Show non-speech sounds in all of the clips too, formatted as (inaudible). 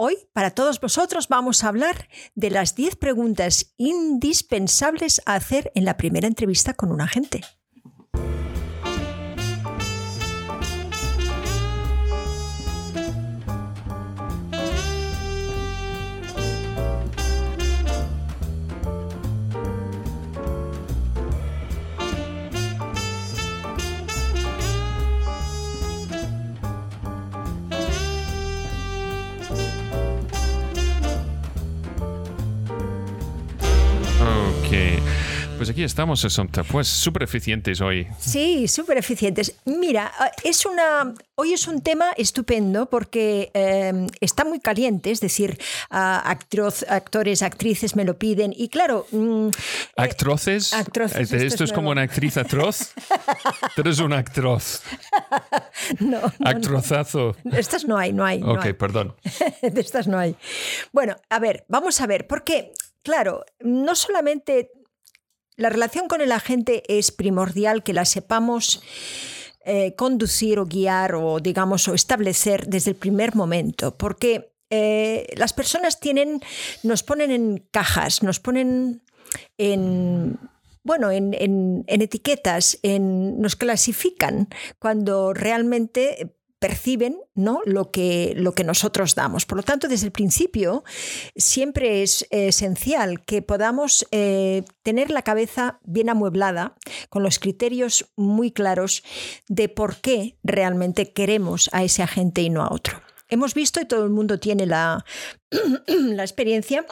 Hoy, para todos vosotros, vamos a hablar de las 10 preguntas indispensables a hacer en la primera entrevista con un agente. Aquí estamos, pues súper eficientes hoy. Sí, súper eficientes. Mira, es una, hoy es un tema estupendo porque eh, está muy caliente, es decir, actores, actrices me lo piden y claro... Mm, eh, ¿Actroces? actroces esto, es, como una actriz atroz. (laughs) Tú eres un actroz. (laughs) no, Actrozazo. estas no hay, no hay. Ok, perdón. (laughs) de estas no hay. Bueno, a ver, vamos a ver, porque... Claro, no solamente la relación con el agente es primordial que la sepamos eh, conducir o guiar o, digamos, o establecer desde el primer momento, porque eh, las personas tienen, nos ponen en cajas, nos ponen en bueno, en, en, etiquetas, en, nos clasifican cuando realmente perciben ¿no? lo, que, lo que nosotros damos. Por lo tanto, desde el principio siempre es esencial que podamos eh, tener la cabeza bien amueblada, con los criterios muy claros de por qué realmente queremos a ese agente y no a otro. Hemos visto, y todo el mundo tiene la, (clears throat) la experiencia,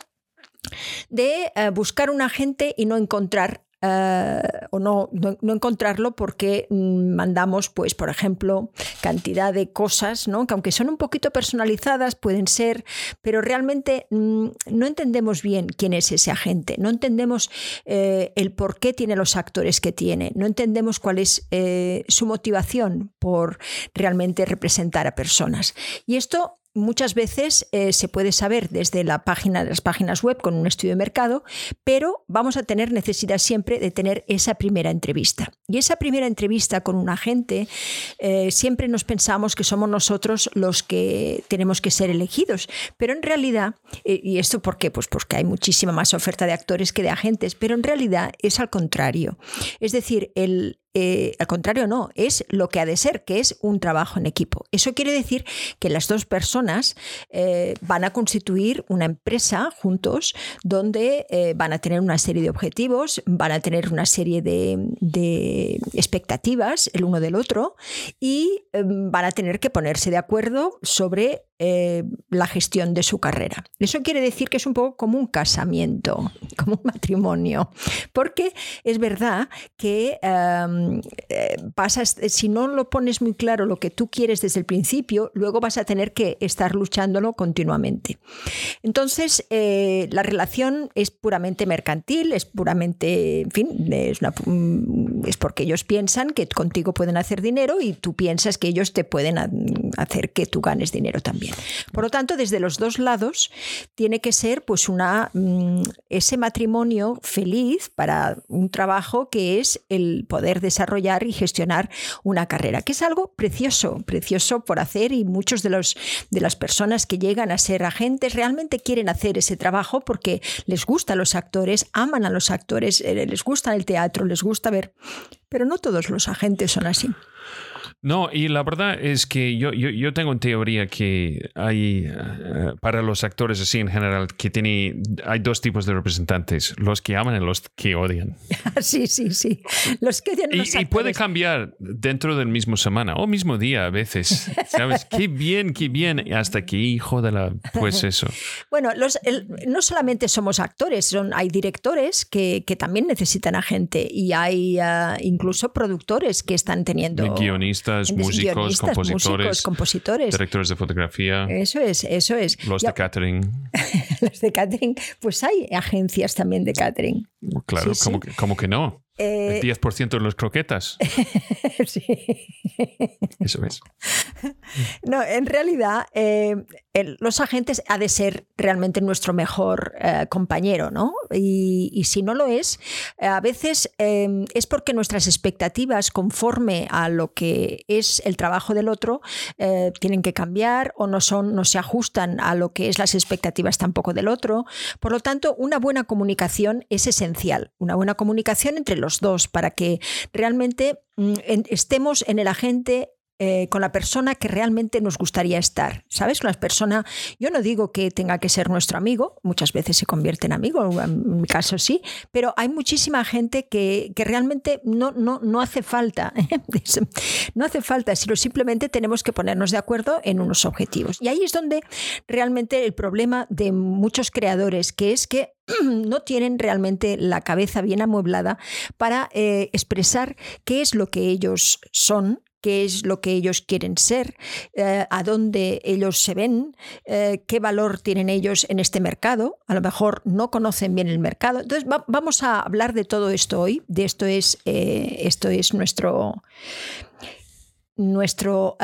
de eh, buscar un agente y no encontrar eh, o no, no, encontrarlo porque mm, mandamos, pues, por ejemplo, cantidad de cosas, ¿no? que aunque son un poquito personalizadas, pueden ser, pero realmente mm, no entendemos bien quién es ese agente, no entendemos eh, el por qué tiene los actores que tiene, no entendemos cuál es eh, su motivación por realmente representar a personas. Y esto muchas veces eh, se puede saber desde la página, las páginas web con un estudio de mercado, pero vamos a tener necesidad siempre de tener esa primera entrevista. Y esa primera entrevista con un agente, eh, siempre nos pensamos que somos nosotros los que tenemos que ser elegidos, pero en realidad, eh, ¿y esto por qué? Pues porque hay muchísima más oferta de actores que de agentes, pero en realidad es al contrario. Es decir, el, eh, al contrario, no, es lo que ha de ser, que es un trabajo en equipo. Eso quiere decir que las dos personas eh, van a constituir una empresa juntos donde eh, van a tener una serie de objetivos, van a tener una serie de, expectativas el uno del otro y em, van a tener que ponerse de acuerdo sobre la gestión de su carrera. Eso quiere decir que es un poco como un casamiento, (laughs) como un matrimonio, porque es verdad que em, eh, si no lo pones muy claro lo que tú quieres desde el principio, luego vas a tener que estar luchándolo continuamente. Entonces, eh, la relación es puramente mercantil, es puramente, en fin, es, mm, es porque ellos piensan que contigo pueden hacer dinero y tú piensas que ellos te pueden hacer que tú ganes dinero también. Por lo tanto, desde los dos lados tiene que ser pues mm, ese matrimonio feliz para un trabajo que es el poder de desarrollar y gestionar una carrera, que es algo precioso, precioso por hacer y muchos de, los, de las personas que llegan a ser agentes realmente quieren hacer ese trabajo porque les gustan los actores, aman a los actores, eh, les gusta el teatro, les gusta ver, pero no todos los agentes son así. No, y la verdad es que yo, yo, yo tengo en teoría que hay, eh, para los actores así en general, que tiene, hay dos tipos de representantes, los que aman y los que odian. (laughs) sí, sí, sí. Los que odian y, y, puede cambiar dentro del mismo semana o mismo día a veces. ¿Sabes? (laughs) qué bien, qué bien. Hasta que hijo de la... Pues (laughs) eso. bueno, los, no solamente somos actores, son, hay directores que, que también necesitan a gente y hay uh, incluso productores que están teniendo... Guionistas músicos, compositores, directores de fotografía. Eso es, eso es. Los de catering. (laughs) los de catering, pues hay agencias también de catering. Claro, como, Que, como que no. El 10% eh, de los croquetas. (laughs) sí. Eso es. No, en realidad, eh, los agentes ha de ser realmente nuestro mejor eh, compañero, ¿no? Y, si no lo es, a veces es porque nuestras expectativas conforme a lo que es el trabajo del otro tienen que cambiar o no, son, no se ajustan a lo que es las expectativas tampoco del otro. Por lo tanto, una buena comunicación es esencial. Una buena comunicación entre los dos para que realmente mm, estemos en el agente eh, con la persona que realmente nos gustaría estar. ¿Sabes? Con la persona, yo no digo que tenga que ser nuestro amigo, muchas veces se convierte en amigo, en mi caso sí, pero hay muchísima gente que, realmente no, no, no hace falta, (laughs) no hace falta, sino simplemente tenemos que ponernos de acuerdo en unos objetivos. Y ahí es donde realmente el problema de muchos creadores, que es que (clears throat) no tienen realmente la cabeza bien amueblada para eh, expresar qué es lo que ellos son qué es lo que ellos quieren ser, eh, a dónde ellos se ven, eh, qué valor tienen ellos en este mercado. A lo mejor no conocen bien el mercado. Entonces vamos a hablar de todo esto hoy. De esto es, eh, esto es nuestro nuestro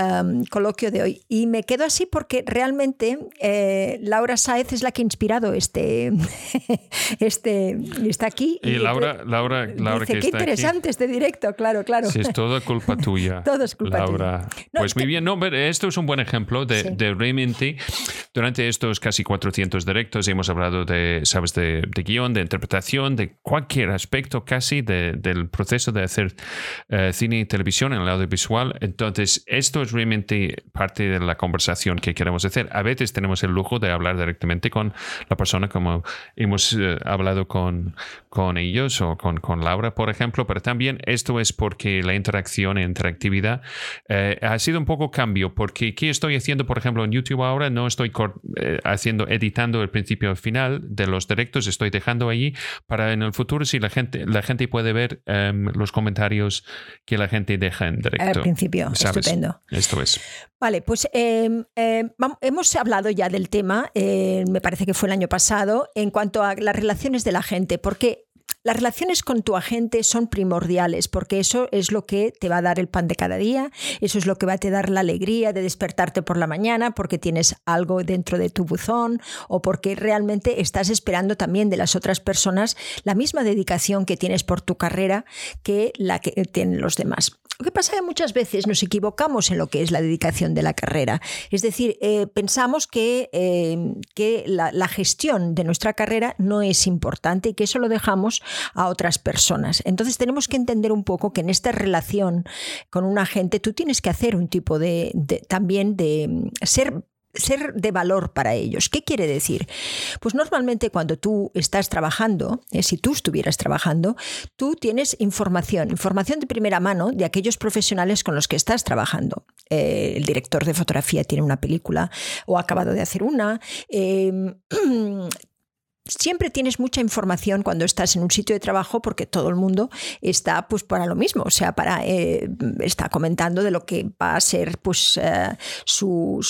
coloquio de hoy. Y me quedo así porque realmente eh, Laura Saez es la que ha inspirado este, (laughs) este está aquí. Y, Laura, Laura, Laura que qué interesante este directo, claro, claro. Sí, es toda culpa (laughs) tuya. todo es culpa Laura. pues muy bien, no, esto es un buen ejemplo de, de, realmente, durante estos casi 400 directos hemos hablado de, sabes, de, de guion, de interpretación, de cualquier aspecto casi del proceso de hacer eh, cine y televisión en el audiovisual. Entonces, entonces, esto es realmente parte de la conversación que queremos hacer. A veces tenemos el lujo de hablar directamente con la persona, como hemos eh, hablado con, con ellos o con, con, Laura, por ejemplo, pero también esto es porque la interacción e interactividad eh, ha sido un poco cambio, porque ¿qué estoy haciendo, por ejemplo, en YouTube ahora? No estoy eh, haciendo, editando el principio al final de los directos, estoy dejando allí para en el futuro si la gente, la gente puede ver em, los comentarios que la gente deja en directo. Al principio. Estupendo. Esto es. Vale, pues em, em, hemos hablado ya del tema, eh, me parece que fue el año pasado, en cuanto a las relaciones de la gente, porque las relaciones con tu agente son primordiales porque eso es lo que te va a dar el pan de cada día, eso es lo que va a te dar la alegría de despertarte por la mañana porque tienes algo dentro de tu buzón o porque realmente estás esperando también de las otras personas la misma dedicación que tienes por tu carrera que la que tienen los demás. Lo que pasa es que muchas veces nos equivocamos en lo que es la dedicación de la carrera. Es decir, eh, pensamos que, eh, que la, la, gestión de nuestra carrera no es importante y que eso lo dejamos a otras personas. Entonces tenemos que entender un poco que en esta relación con un agente tú tienes que hacer un tipo de, también de mm, ser ser de valor para ellos. ¿Qué quiere decir? Pues normalmente cuando tú estás trabajando, eh, si tú estuvieras trabajando, tú tienes información, información de primera mano de aquellos profesionales con los que estás trabajando. Eh, el director de fotografía tiene una película o ha acabado de hacer una. Em, (clears throat) siempre tienes mucha información cuando estás en un sitio de trabajo porque todo el mundo está pues para lo mismo, o sea, para eh, está comentando de lo que va a ser pues eh, su,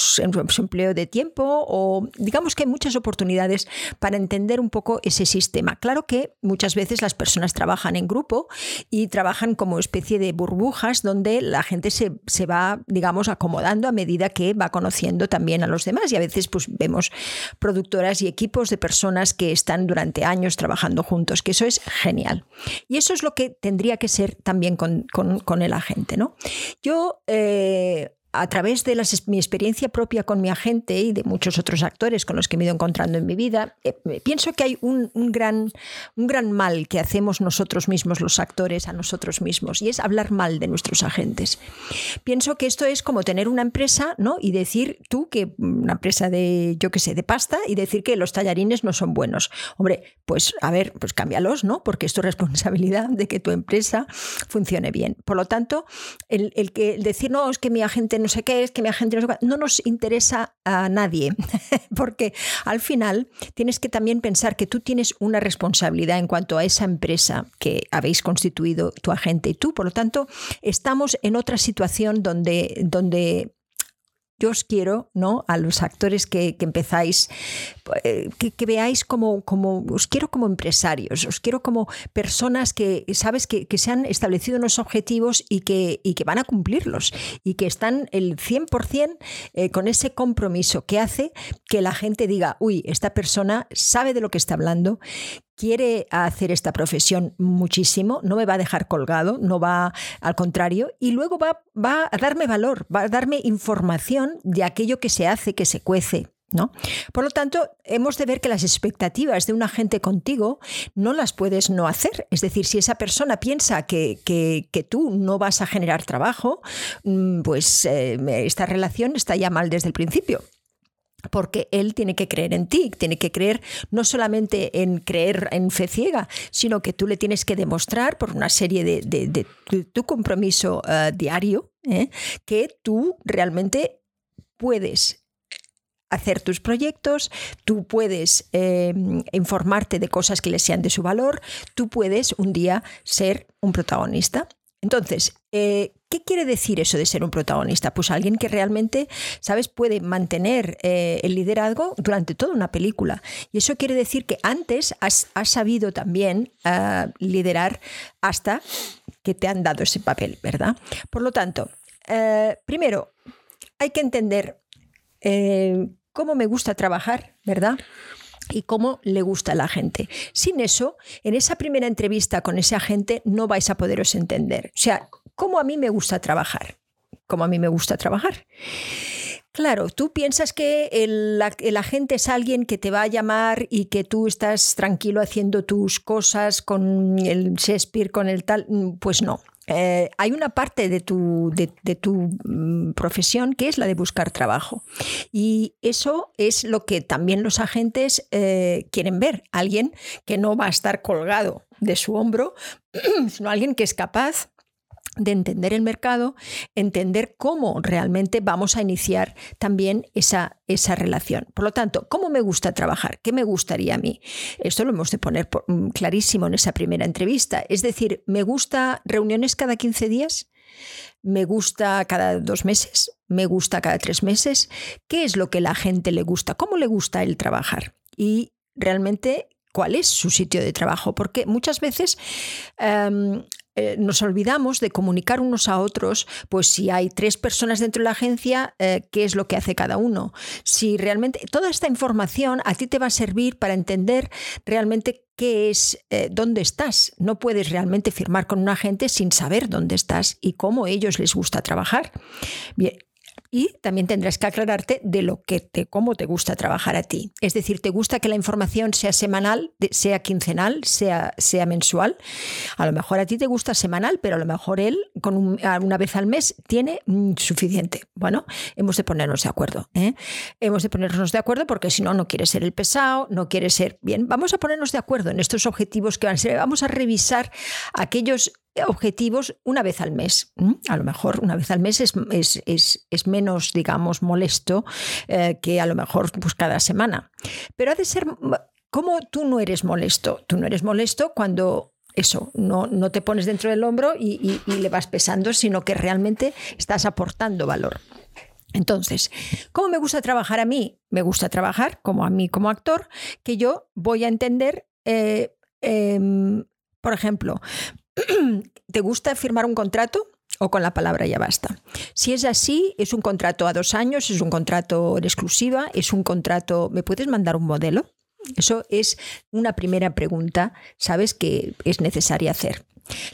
empleo de tiempo o digamos que hay muchas oportunidades para entender un poco ese sistema. Claro que muchas veces las personas trabajan en grupo y trabajan como especie de burbujas donde la gente se, se va, digamos, acomodando a medida que va conociendo también a los demás y a veces pues vemos productoras y equipos de personas que que están durante años trabajando juntos, que eso es genial. Y eso es lo que tendría que ser también con, con, el agente. ¿no? Yo eh, a través de mi experiencia propia con mi agente y de muchos otros actores con los que me he ido encontrando en mi vida, eh, pienso que hay un, gran, un gran mal que hacemos nosotros mismos, los actores, a nosotros mismos, y es hablar mal de nuestros agentes. Pienso que esto es como tener una empresa, ¿no? Y decir tú que una empresa de, yo qué sé, de pasta, y decir que los tallarines no son buenos. Hombre, pues a ver, pues cámbialos, ¿no? Porque es tu responsabilidad de que tu empresa funcione bien. Por lo tanto, el, el que decir, no, es que mi agente no sé qué es, que mi agente no sé qué, no nos interesa a nadie, (laughs) porque al final tienes que también pensar que tú tienes una responsabilidad en cuanto a esa empresa que habéis constituido tu agente y tú, por lo tanto, estamos en otra situación donde, donde yo os quiero, ¿no? A los actores que, empezáis, eh, que, veáis como, como, os quiero como empresarios, os quiero como personas que, sabes, que, se han establecido unos objetivos y que, y que van a cumplirlos y que están el 100% eh, con ese compromiso que hace que la gente diga, uy, esta persona sabe de lo que está hablando, quiere hacer esta profesión muchísimo, no me va a dejar colgado, no va al contrario, y luego va, va a darme valor, va a darme información de aquello que se hace, que se cuece. ¿No? Por lo tanto, hemos de ver que las expectativas de un agente contigo no las puedes no hacer. Es decir, si esa persona piensa que, que, tú no vas a generar trabajo, mm, pues eh, esta relación está ya mal desde el principio porque él tiene que creer en ti, tiene que creer no solamente en creer en fe ciega, sino que tú le tienes que demostrar por una serie de, tu compromiso eh, diario ¿eh? que tú realmente puedes hacer tus proyectos, tú puedes eh, informarte de cosas que le sean de su valor, tú puedes un día ser un protagonista. Entonces, eh, ¿qué quiere decir eso de ser un protagonista? Pues alguien que realmente, ¿sabes?, puede mantener eh, el liderazgo durante toda una película. Y eso quiere decir que antes has, sabido también ah, liderar hasta que te han dado ese papel, ¿verdad? Por lo tanto, eh, primero, hay que entender cómo me gusta trabajar, ¿verdad? y cómo le gusta a la gente. Sin eso, en esa primera entrevista con ese agente no vais a poderos entender. O sea, cómo a mí me gusta trabajar. Cómo a mí me gusta trabajar. Claro, tú piensas que el, agente es alguien que te va a llamar y que tú estás tranquilo haciendo tus cosas con el Shakespeare, con el tal. Pues no. Eh, hay una parte de tu, de, tu, mm, profesión que es la de buscar trabajo. Y eso es lo que también los agentes eh, quieren ver. Alguien que no va a estar colgado de su hombro, (clears throat) sino alguien que es capaz de entender el mercado, entender cómo realmente vamos a iniciar también esa, esa relación. Por lo tanto, ¿cómo me gusta trabajar? ¿Qué me gustaría a mí? Esto lo hemos de poner mm, clarísimo en esa primera entrevista. Es decir, ¿me gusta reuniones cada 15 días? ¿Me gusta cada dos meses? ¿Me gusta cada tres meses? ¿Qué es lo que la gente le gusta? ¿Cómo le gusta el trabajar? Y realmente cuál es su sitio de trabajo, porque muchas veces em, eh, nos olvidamos de comunicar unos a otros, pues si hay tres personas dentro de la agencia, eh, qué es lo que hace cada uno. Si realmente toda esta información a ti te va a servir para entender realmente qué es, eh, dónde estás. No puedes realmente firmar con un agente sin saber dónde estás y cómo a ellos les gusta trabajar. Bien, y también tendrás que aclararte de lo que te, cómo te gusta trabajar a ti. Es decir, ¿te gusta que la información sea semanal, sea quincenal, sea, sea mensual? A lo mejor a ti te gusta semanal, pero a lo mejor él con una vez al mes tiene suficiente. Bueno, hemos de ponernos de acuerdo. ¿eh? Hemos de ponernos de acuerdo porque si no, no quiere ser el pesado, no quiere ser bien. Vamos a ponernos de acuerdo en estos objetivos que van a ser. Vamos a revisar aquellos objetivos una vez al mes. A lo mejor una vez al mes es, es, menos, digamos, molesto eh, que a lo mejor pues, cada semana. Pero ha de ser, como tú no eres molesto? Tú no eres molesto cuando eso, no, no te pones dentro del hombro y, le vas pesando, sino que realmente estás aportando valor. Entonces, ¿cómo me gusta trabajar a mí? Me gusta trabajar como a mí como actor, que yo voy a entender, eh, em, por ejemplo, ¿Te gusta firmar un contrato? o con la palabra ya basta. Si es así, es un contrato a dos años, es un contrato en exclusiva, es un contrato... ¿Me puedes mandar un modelo? Eso es una primera pregunta, ¿sabes? Que es necesaria hacer.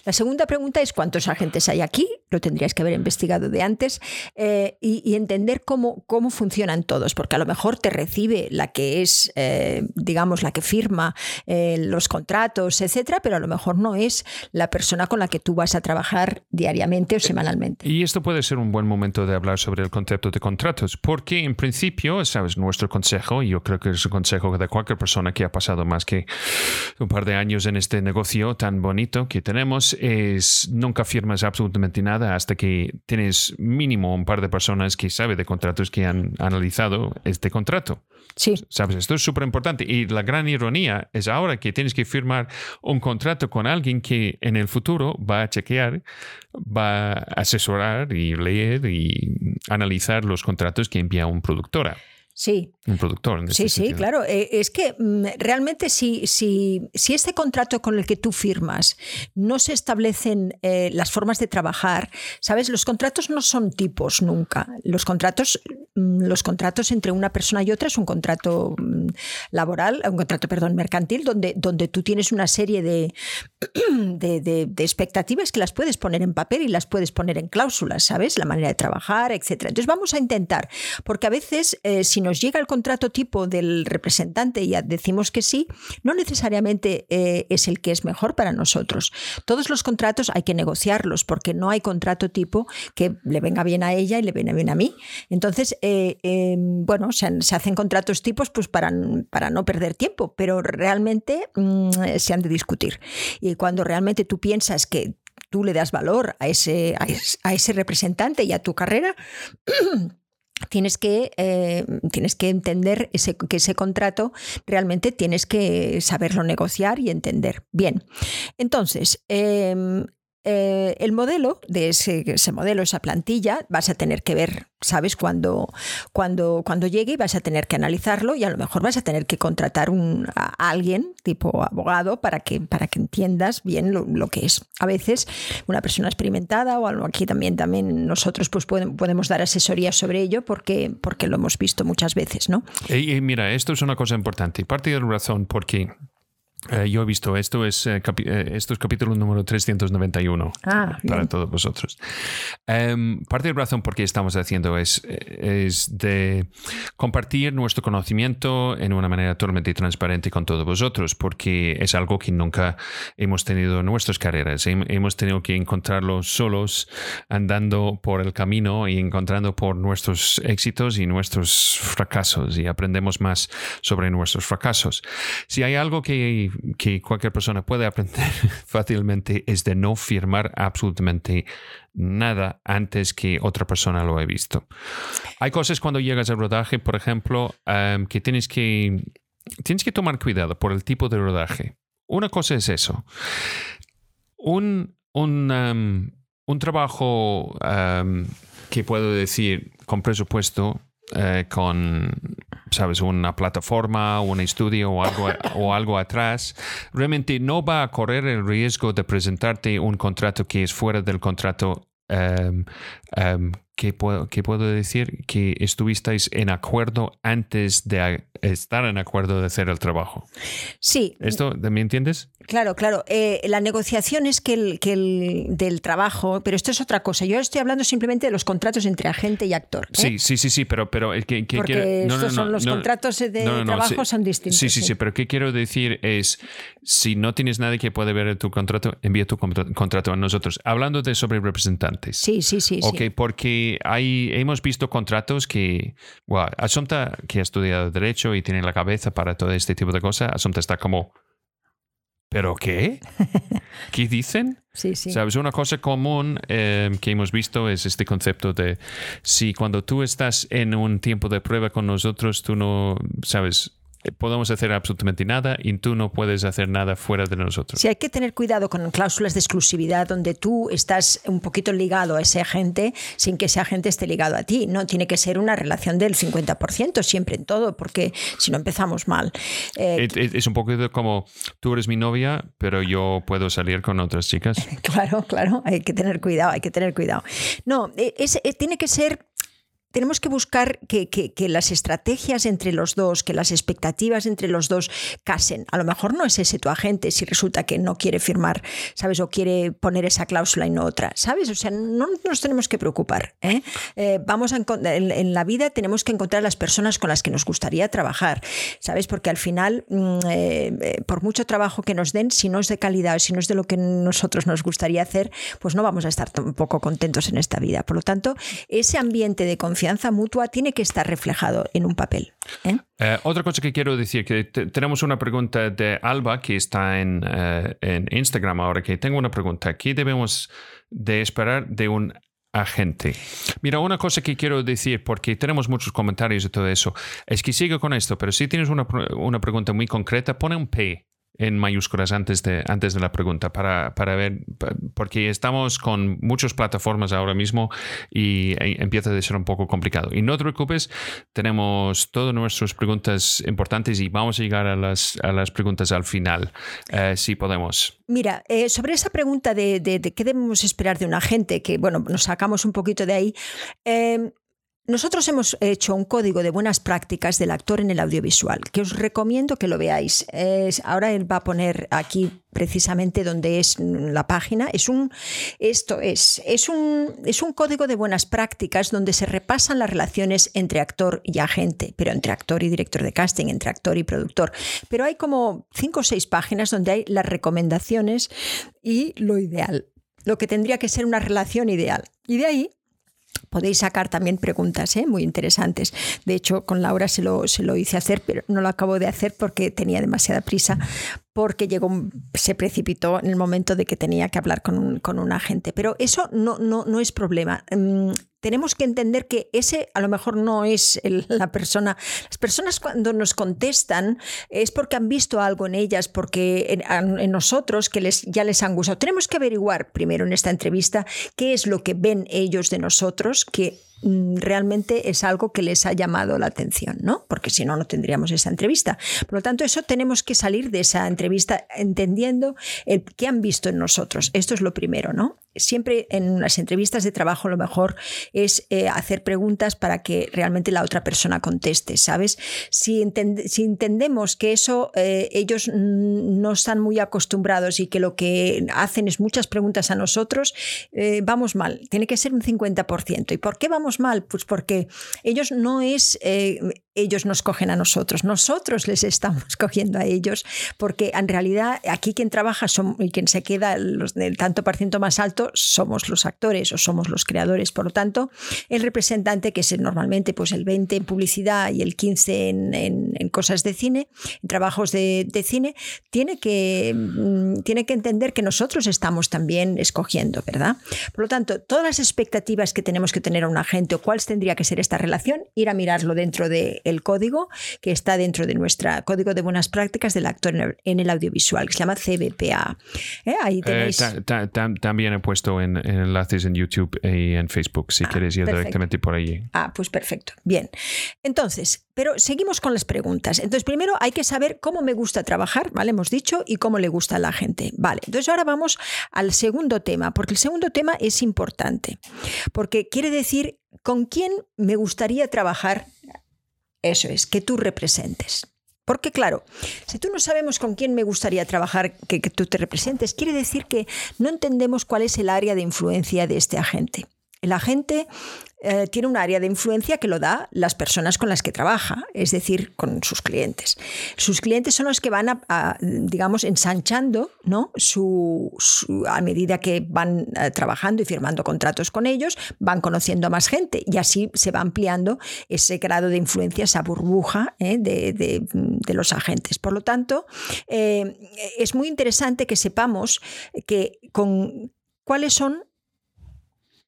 La segunda pregunta es cuántos agentes hay aquí, lo tendrías que haber investigado de antes, eh, y, entender cómo, cómo funcionan todos, porque a lo mejor te recibe la que es, eh, digamos, la que firma eh, los contratos, etcétera, pero a lo mejor no es la persona con la que tú vas a trabajar diariamente o semanalmente. Y esto puede ser un buen momento de hablar sobre el concepto de contratos, porque en principio, sabes, nuestro consejo, y yo creo que es un consejo de cualquier persona que ha pasado más que un par de años en este negocio tan bonito que tenemos, es nunca firmas absolutamente nada nada hasta que tienes mínimo un par de personas que saben de contratos que han analizado este contrato. Sí. ¿Sabes? Esto es súper importante. Y la gran ironía es ahora que tienes que firmar un contrato con alguien que en el futuro va a chequear, va a asesorar y leer y analizar los contratos que envía un productora. Sí. Un productor. En este sí, sí, claro. Eh, es que mm, realmente si, si, si, este contrato con el que tú firmas no se establecen eh, las formas de trabajar, ¿sabes? Los contratos no son tipos nunca. Los contratos, mm, los contratos entre una persona y otra es un contrato mm, laboral, un contrato, perdón, mercantil, donde, donde tú tienes una serie de, (clears throat) de, de, expectativas que las puedes poner en papel y las puedes poner en cláusulas, ¿sabes? La manera de trabajar, etc. Entonces vamos a intentar, porque a veces eh, si nos llega el contrato tipo del representante y decimos que sí, no necesariamente eh, es el que es mejor para nosotros. Todos los contratos hay que negociarlos porque no hay contrato tipo que le venga bien a ella y le venga bien a mí. Entonces, eh, em, bueno, se, hacen contratos tipos pues para, para no perder tiempo, pero realmente mm, se han de discutir. Y cuando realmente tú piensas que tú le das valor a ese, a ese representante y a tu carrera, (clears throat) tienes que, eh, tienes que entender ese, que ese contrato realmente tienes que saberlo negociar y entender. Bien, entonces, em, eh, el modelo de ese, modelo, esa plantilla, vas a tener que ver, ¿sabes? Cuando, cuando, cuando llegue y vas a tener que analizarlo y a lo mejor vas a tener que contratar un, a alguien, tipo abogado, para que, para que entiendas bien lo, que es. A veces una persona experimentada o algo aquí también, también nosotros pues podemos dar asesoría sobre ello porque, porque lo hemos visto muchas veces, ¿no? Y, mira, esto es una cosa importante. Parte de la razón porque eh, yo he visto esto, es, eh, eh, esto es capítulo número 391 ah, para todos vosotros. Em, parte de la razón por qué estamos haciendo es, es de compartir nuestro conocimiento en una manera totalmente transparente con todos vosotros, porque es algo que nunca hemos tenido en nuestras carreras. Hemos tenido que encontrarlo solos, andando por el camino y encontrando por nuestros éxitos y nuestros fracasos y aprendemos más sobre nuestros fracasos. Si hay algo que que cualquier persona puede aprender (laughs) fácilmente es de no firmar absolutamente nada antes que otra persona lo haya visto. Hay cosas cuando llegas al rodaje, por ejemplo, em, que tienes que tienes que tomar cuidado por el tipo de rodaje. Una cosa es eso. Un, un, em, un trabajo em, que puedo decir con presupuesto eh, con, sabes, una plataforma, un estudio o algo, o algo atrás, realmente no va a correr el riesgo de presentarte un contrato que es fuera del contrato um, ¿qué puedo, puedo decir? Que estuvisteis en acuerdo antes de estar en acuerdo de hacer el trabajo. Sí. ¿Esto me entiendes? Claro, claro. Eh, la negociación es que el, que el del trabajo, pero esto es otra cosa. Yo estoy hablando simplemente de los contratos entre agente y actor. ¿eh? Sí, sí, sí, sí, pero, pero que, Porque estos son los contratos de trabajo son distintos. Sí, sí, sí, pero ¿qué quiero decir es, si no tienes nadie que puede ver tu contrato, envía tu contrato a nosotros. Hablando de sobre representantes. Sí, sí, sí. Ok, porque hay, hemos visto contratos que, bueno, Asunta, que ha estudiado Derecho y tiene la cabeza para todo este tipo de cosas, Asunta está como, ¿pero qué? (laughs) ¿Qué dicen? Sí, sí. ¿Sabes? Una cosa común eh, que hemos visto es este concepto de si cuando tú estás en un tiempo de prueba con nosotros, tú no, ¿sabes? Eh, podemos hacer absolutamente nada y tú no puedes hacer nada fuera de nosotros. Sí, hay que tener cuidado con cláusulas de exclusividad donde tú estás un poquito ligado a ese agente sin que ese agente esté ligado a ti. No tiene que ser una relación del 50% siempre en todo, porque si no empezamos mal. Eh, es, un poquito como tú eres mi novia, pero yo puedo salir con otras chicas. (laughs) claro, claro, hay que tener cuidado, hay que tener cuidado. No, eh, es, tiene que ser tenemos que buscar que, las estrategias entre los dos, que las expectativas entre los dos casen. A lo mejor no es ese tu agente si resulta que no quiere firmar, ¿sabes? O quiere poner esa cláusula y no otra, ¿sabes? O sea, no nos tenemos que preocupar. ¿eh? Eh, vamos a en, la vida tenemos que encontrar las personas con las que nos gustaría trabajar, ¿sabes? Porque al final, mm, eh, por mucho trabajo que nos den, si no es de calidad, si no es de lo que nosotros nos gustaría hacer, pues no vamos a estar tampoco contentos en esta vida. Por lo tanto, ese ambiente de confianza confianza mutua tiene que estar reflejado en un papel. ¿eh? Eh, otra cosa que quiero decir, que tenemos una pregunta de Alba que está en, eh, en, Instagram ahora, que tengo una pregunta. ¿Qué debemos de esperar de un agente. Mira, una cosa que quiero decir, porque tenemos muchos comentarios y todo eso, es que sigue con esto, pero si tienes una, una pregunta muy concreta, pone un P en mayúsculas antes de, antes de la pregunta para, para ver, porque estamos con muchas plataformas ahora mismo y e, empieza a ser un poco complicado. Y no te preocupes, tenemos todas nuestras preguntas importantes y vamos a llegar a las, a las preguntas al final, eh, si podemos. Mira, eh, sobre esa pregunta de, qué debemos esperar de un agente, que bueno, nos sacamos un poquito de ahí, eh, nosotros hemos hecho un código de buenas prácticas del actor en el audiovisual, que os recomiendo que lo veáis. ahora él va a poner aquí precisamente donde es la página. Es un, esto es, es un, es un código de buenas prácticas donde se repasan las relaciones entre actor y agente, pero entre actor y director de casting, entre actor y productor. Pero hay como cinco o seis páginas donde hay las recomendaciones y lo ideal, lo que tendría que ser una relación ideal. Y de ahí Podéis sacar también preguntas ¿eh? muy interesantes. De hecho, con Laura se lo, se lo hice hacer, pero no lo acabo de hacer porque tenía demasiada prisa porque llegó, se precipitó en el momento de que tenía que hablar con un, con un agente. Pero eso no, no, no es problema. Mm, tenemos que entender que ese a lo mejor no es la persona. Las personas cuando nos contestan es porque han visto algo en ellas, porque en, en, nosotros que les, ya les han gustado. Tenemos que averiguar primero en esta entrevista qué es lo que ven ellos de nosotros, que realmente es algo que les ha llamado la atención, ¿no? Porque si no, no tendríamos esa entrevista. Por lo tanto, eso tenemos que salir de esa entrevista entendiendo el qué han visto en nosotros. Esto es lo primero, ¿no? Siempre en las entrevistas de trabajo lo mejor es eh, hacer preguntas para que realmente la otra persona conteste, ¿sabes? Si, si entendemos que eso eh, ellos no están muy acostumbrados y que lo que hacen es muchas preguntas a nosotros, eh, vamos mal. Tiene que ser un 50%. ¿Y por qué vamos mal? Pues porque ellos no es, eh, ellos nos cogen a nosotros, nosotros les estamos (laughs) cogiendo a ellos, porque en realidad aquí quien trabaja y quien se queda los, del tanto por ciento más alto somos los actores o somos los creadores. Por lo tanto, el representante, que es normalmente pues el 20 en publicidad y el 15 en, cosas de cine, en trabajos de, cine, tiene que, mm, tiene que entender que nosotros estamos también escogiendo, ¿verdad? Por lo tanto, todas las expectativas que tenemos que tener a una gente o cuál tendría que ser esta relación, ir a mirarlo dentro del código que está dentro de nuestro Código de Buenas Prácticas del Actor en el Audiovisual, que se llama CBPA. ¿Eh? Ahí eh, tenéis... también he puesto en, enlaces en YouTube y en Facebook, si ah, quieres ir directamente por allí. Ah, pues perfecto. Bien. Entonces, pero seguimos con las preguntas. Entonces, primero hay que saber cómo me gusta trabajar, ¿vale? Hemos dicho, y cómo le gusta a la gente. Vale, entonces ahora vamos al segundo tema, porque el segundo tema es importante, porque quiere decir con quién me gustaría trabajar, eso es, que tú representes. Porque claro, si tú no sabemos con quién me gustaría trabajar, que, tú te representes, quiere decir que no entendemos cuál es el área de influencia de este agente. El agente eh, tiene un área de influencia que lo da las personas con las que trabaja, es decir, con sus clientes. Sus clientes son los que van, a, digamos, ensanchando ¿no? Su, a medida que van eh, trabajando y firmando contratos con ellos, van conociendo a más gente y así se va ampliando ese grado de influencia, esa burbuja ¿eh? de, de, los agentes. Por lo tanto, es muy interesante que sepamos que con cuáles son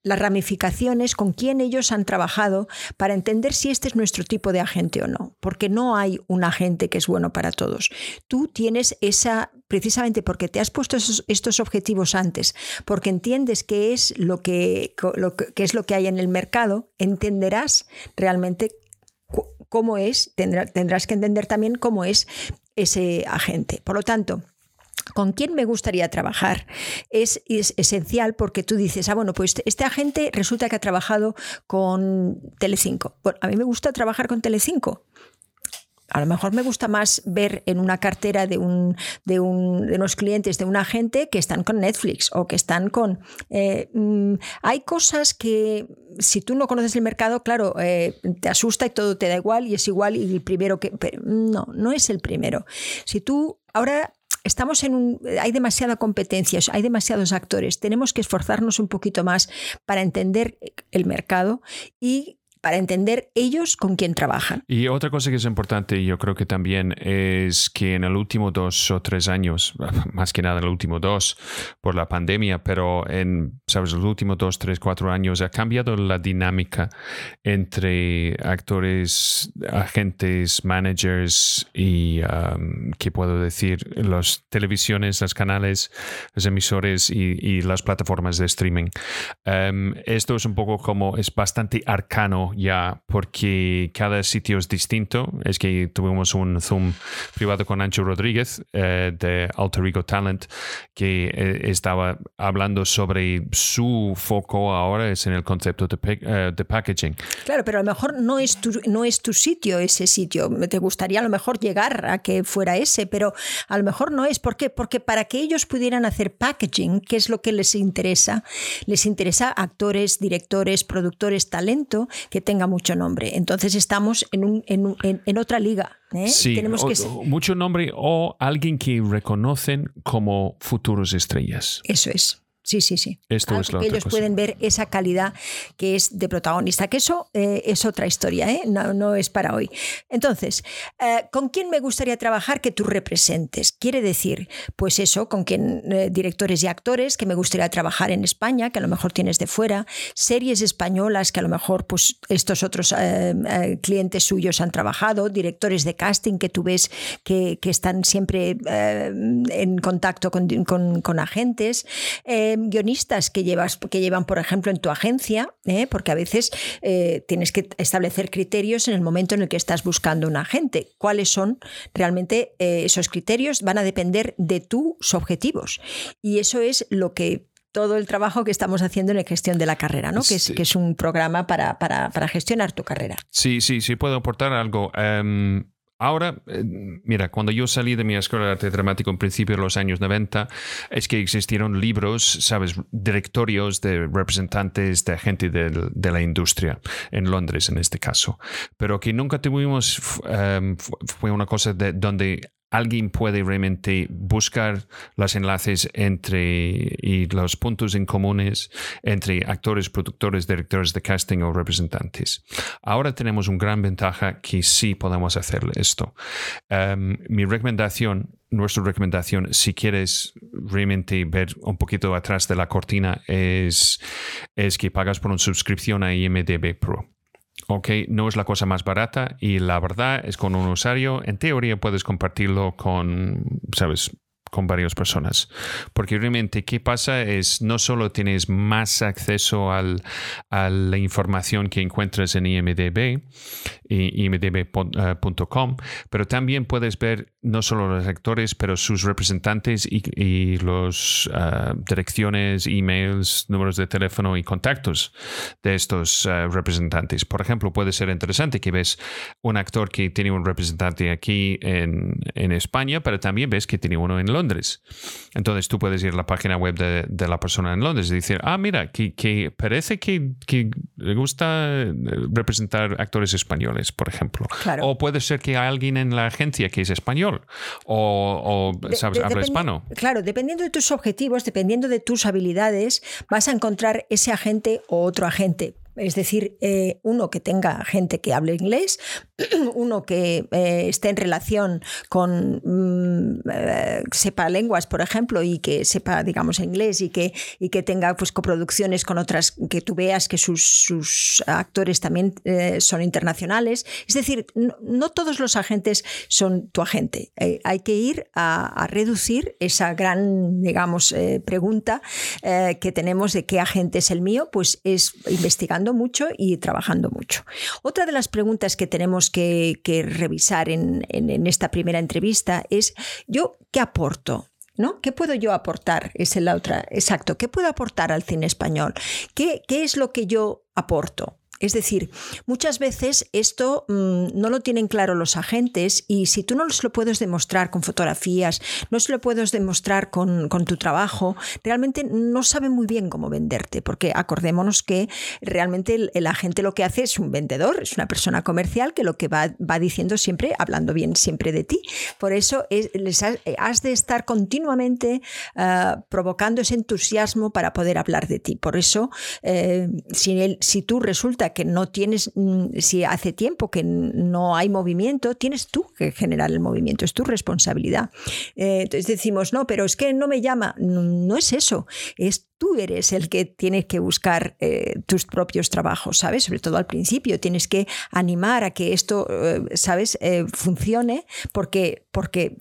las ramificaciones, con quién ellos han trabajado para entender si este es nuestro tipo de agente o no, porque no hay un agente que es bueno para todos. Tú tienes esa, precisamente porque te has puesto estos objetivos antes, porque entiendes qué es lo que, es lo que hay en el mercado, entenderás realmente cómo es, tendrás que entender también cómo es ese agente. Por lo tanto, con quién me gustaría trabajar es, esencial porque tú dices, ah, bueno, pues este agente resulta que ha trabajado con Telecinco. Bueno, a mí me gusta trabajar con Telecinco. A lo mejor me gusta más ver en una cartera de, un, de, un, de unos clientes de un agente que están con Netflix o que están con... Eh, mm, hay cosas que si tú no conoces el mercado, claro, eh, te asusta y todo te da igual y es igual y el primero que... Pero no, no es el primero. Si tú ahora estamos en un, hay demasiada competencia, hay demasiados actores, tenemos que esforzarnos un poquito más para entender el mercado y para entender ellos con quién trabajan. Y otra cosa que es importante, yo creo que también es que en el último dos o tres años, (laughs) más que nada en el último dos por la pandemia, pero en, sabes, los últimos dos, tres, cuatro años ha cambiado la dinámica entre actores, agentes, managers y, um, ¿qué puedo decir? Las televisiones, los canales, los emisores y, las plataformas de streaming. Um, esto es un poco como, es bastante arcano ya, porque cada sitio es distinto. Es que tuvimos un Zoom privado con Ancho Rodríguez eh, de Alter Ego Talent, que eh, estaba hablando sobre su foco ahora es en el concepto de, eh, de, packaging. Claro, pero a lo mejor no es, tu, no es tu sitio ese sitio. Te gustaría a lo mejor llegar a que fuera ese, pero a lo mejor no es. ¿Por qué? Porque para que ellos pudieran hacer packaging, ¿qué es lo que les interesa? Les interesa actores, directores, productores, talento que tenga mucho nombre. Entonces estamos en, un, en, en, otra liga. ¿eh? Sí, Tenemos que... mucho nombre o alguien que reconocen como futuros estrellas. Eso es. Sí, sí, sí. Esto es que ellos pueden ver esa calidad que es de protagonista, que eso eh, es otra historia, ¿eh? no, no, es para hoy. Entonces, eh, ¿con quién me gustaría trabajar que tú representes? Quiere decir, pues eso, con quién, directores y actores que me gustaría trabajar en España, que a lo mejor tienes de fuera, series españolas que a lo mejor pues, estos otros clientes suyos han trabajado, directores de casting que tú ves que, que están siempre en contacto con, con, con agentes guionistas que, llevas, que llevan, por ejemplo, en tu agencia, ¿eh? porque a veces eh, tienes que establecer criterios en el momento en el que estás buscando un agente. ¿Cuáles son realmente eh, esos criterios? Van a depender de tus objetivos. Y eso es lo que todo el trabajo que estamos haciendo en la gestión de la carrera, ¿no? que, es, que es un programa para, para, para, gestionar tu carrera. Sí, sí, sí, puedo aportar algo. Em, Ahora, eh, mira, cuando yo salí de mi escuela de arte dramático en principio de los años 90, es que existieron libros, sabes, directorios de representantes de gente de, de la industria, en Londres en este caso, pero que nunca tuvimos, em, fue una cosa de donde alguien puede realmente buscar los enlaces entre y los puntos en comunes entre actores, productores, directores de casting o representantes. Ahora tenemos una gran ventaja que sí podemos hacer esto. Em, mi recomendación nuestra recomendación, si quieres realmente ver un poquito atrás de la cortina, es, es que pagas por una suscripción a IMDB Pro. Ok, no es la cosa más barata y la verdad es con un usuario, en teoría puedes compartirlo con, sabes, con varias personas. Porque realmente, ¿qué pasa? Es no solo tienes más acceso al, a la información que encuentras en IMDB, imdb.com, pero también puedes ver no solo los actores, pero sus representantes y, y los uh, direcciones, emails, números de teléfono y contactos de estos uh, representantes. Por ejemplo, puede ser interesante que ves un actor que tiene un representante aquí en, en España, pero también ves que tiene uno en Londres. Entonces tú puedes ir a la página web de, de la persona en Londres y decir, ah, mira, que, que parece que, que le gusta representar actores españoles por ejemplo. O puede ser que hay alguien en la agencia que es español o, ¿sabes? habla hispano. Claro, dependiendo de tus objetivos, dependiendo de tus habilidades, vas a encontrar ese agente o otro agente es decir, eh, uno que tenga gente que hable inglés, (clears throat) uno que eh, esté en relación con, mm, eh, sepa lenguas, por ejemplo, y que sepa, digamos, inglés y que, y que tenga pues, coproducciones con otras, que tú veas que sus, actores también son internacionales. Es decir, no, todos los agentes son tu agente. hay que ir a, a, reducir esa gran, digamos, pregunta que tenemos de qué agente es el mío, pues es investigando mucho y trabajando mucho. Otra de las preguntas que tenemos que, revisar en, esta primera entrevista es, ¿yo qué aporto? ¿No? ¿Qué puedo yo aportar? Es la otra, exacto. ¿Qué puedo aportar al cine español? ¿Qué, ¿Qué es lo que yo aporto? Es decir, muchas veces esto mm, no lo tienen claro los agentes y si tú no se lo puedes demostrar con fotografías, no se lo puedes demostrar con, tu trabajo, realmente no saben muy bien cómo venderte, porque acordémonos que realmente el, agente lo que hace es un vendedor, es una persona comercial que lo que va, diciendo siempre, hablando bien siempre de ti. Por eso les has, de estar continuamente ah, provocando ese entusiasmo para poder hablar de ti. Por eso, eh, si, si tú resulta que no tienes, mm, si hace tiempo que no hay movimiento, tienes tú que generar el movimiento, es tu responsabilidad. Eh, entonces decimos, no, pero es que no me llama. No, es eso, es tú eres el que tienes que buscar eh, tus propios trabajos, ¿sabes? Sobre todo al principio, tienes que animar a que esto, eh, ¿sabes?, funcione porque, porque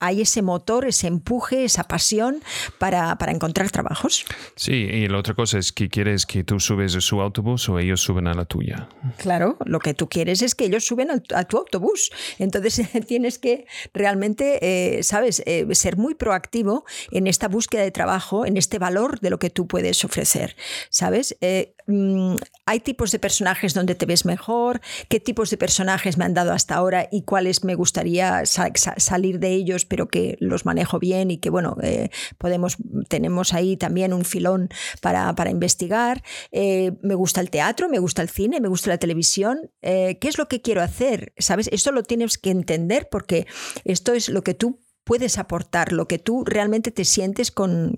hay ese motor, ese empuje, esa pasión para, encontrar trabajos. Sí, y la otra cosa es que quieres que tú subes a su autobús o ellos suben a la tuya. Claro, lo que tú quieres es que ellos suben a tu autobús. Entonces (laughs) tienes que realmente, eh, ¿sabes?, eh, ser muy proactivo en esta búsqueda de trabajo, en este valor de lo que tú puedes ofrecer, ¿sabes? Eh, mm, hay tipos de personajes donde te ves mejor, qué tipos de personajes me han dado hasta ahora y cuáles me gustaría salir de ellos pero que los manejo bien y que, bueno, eh, podemos, tenemos ahí también un filón para, investigar. Eh, me gusta el teatro, me gusta el cine, me gusta la televisión. Eh, ¿Qué es lo que quiero hacer? ¿Sabes? Esto lo tienes que entender porque esto es lo que tú puedes aportar, lo que tú realmente te sientes con,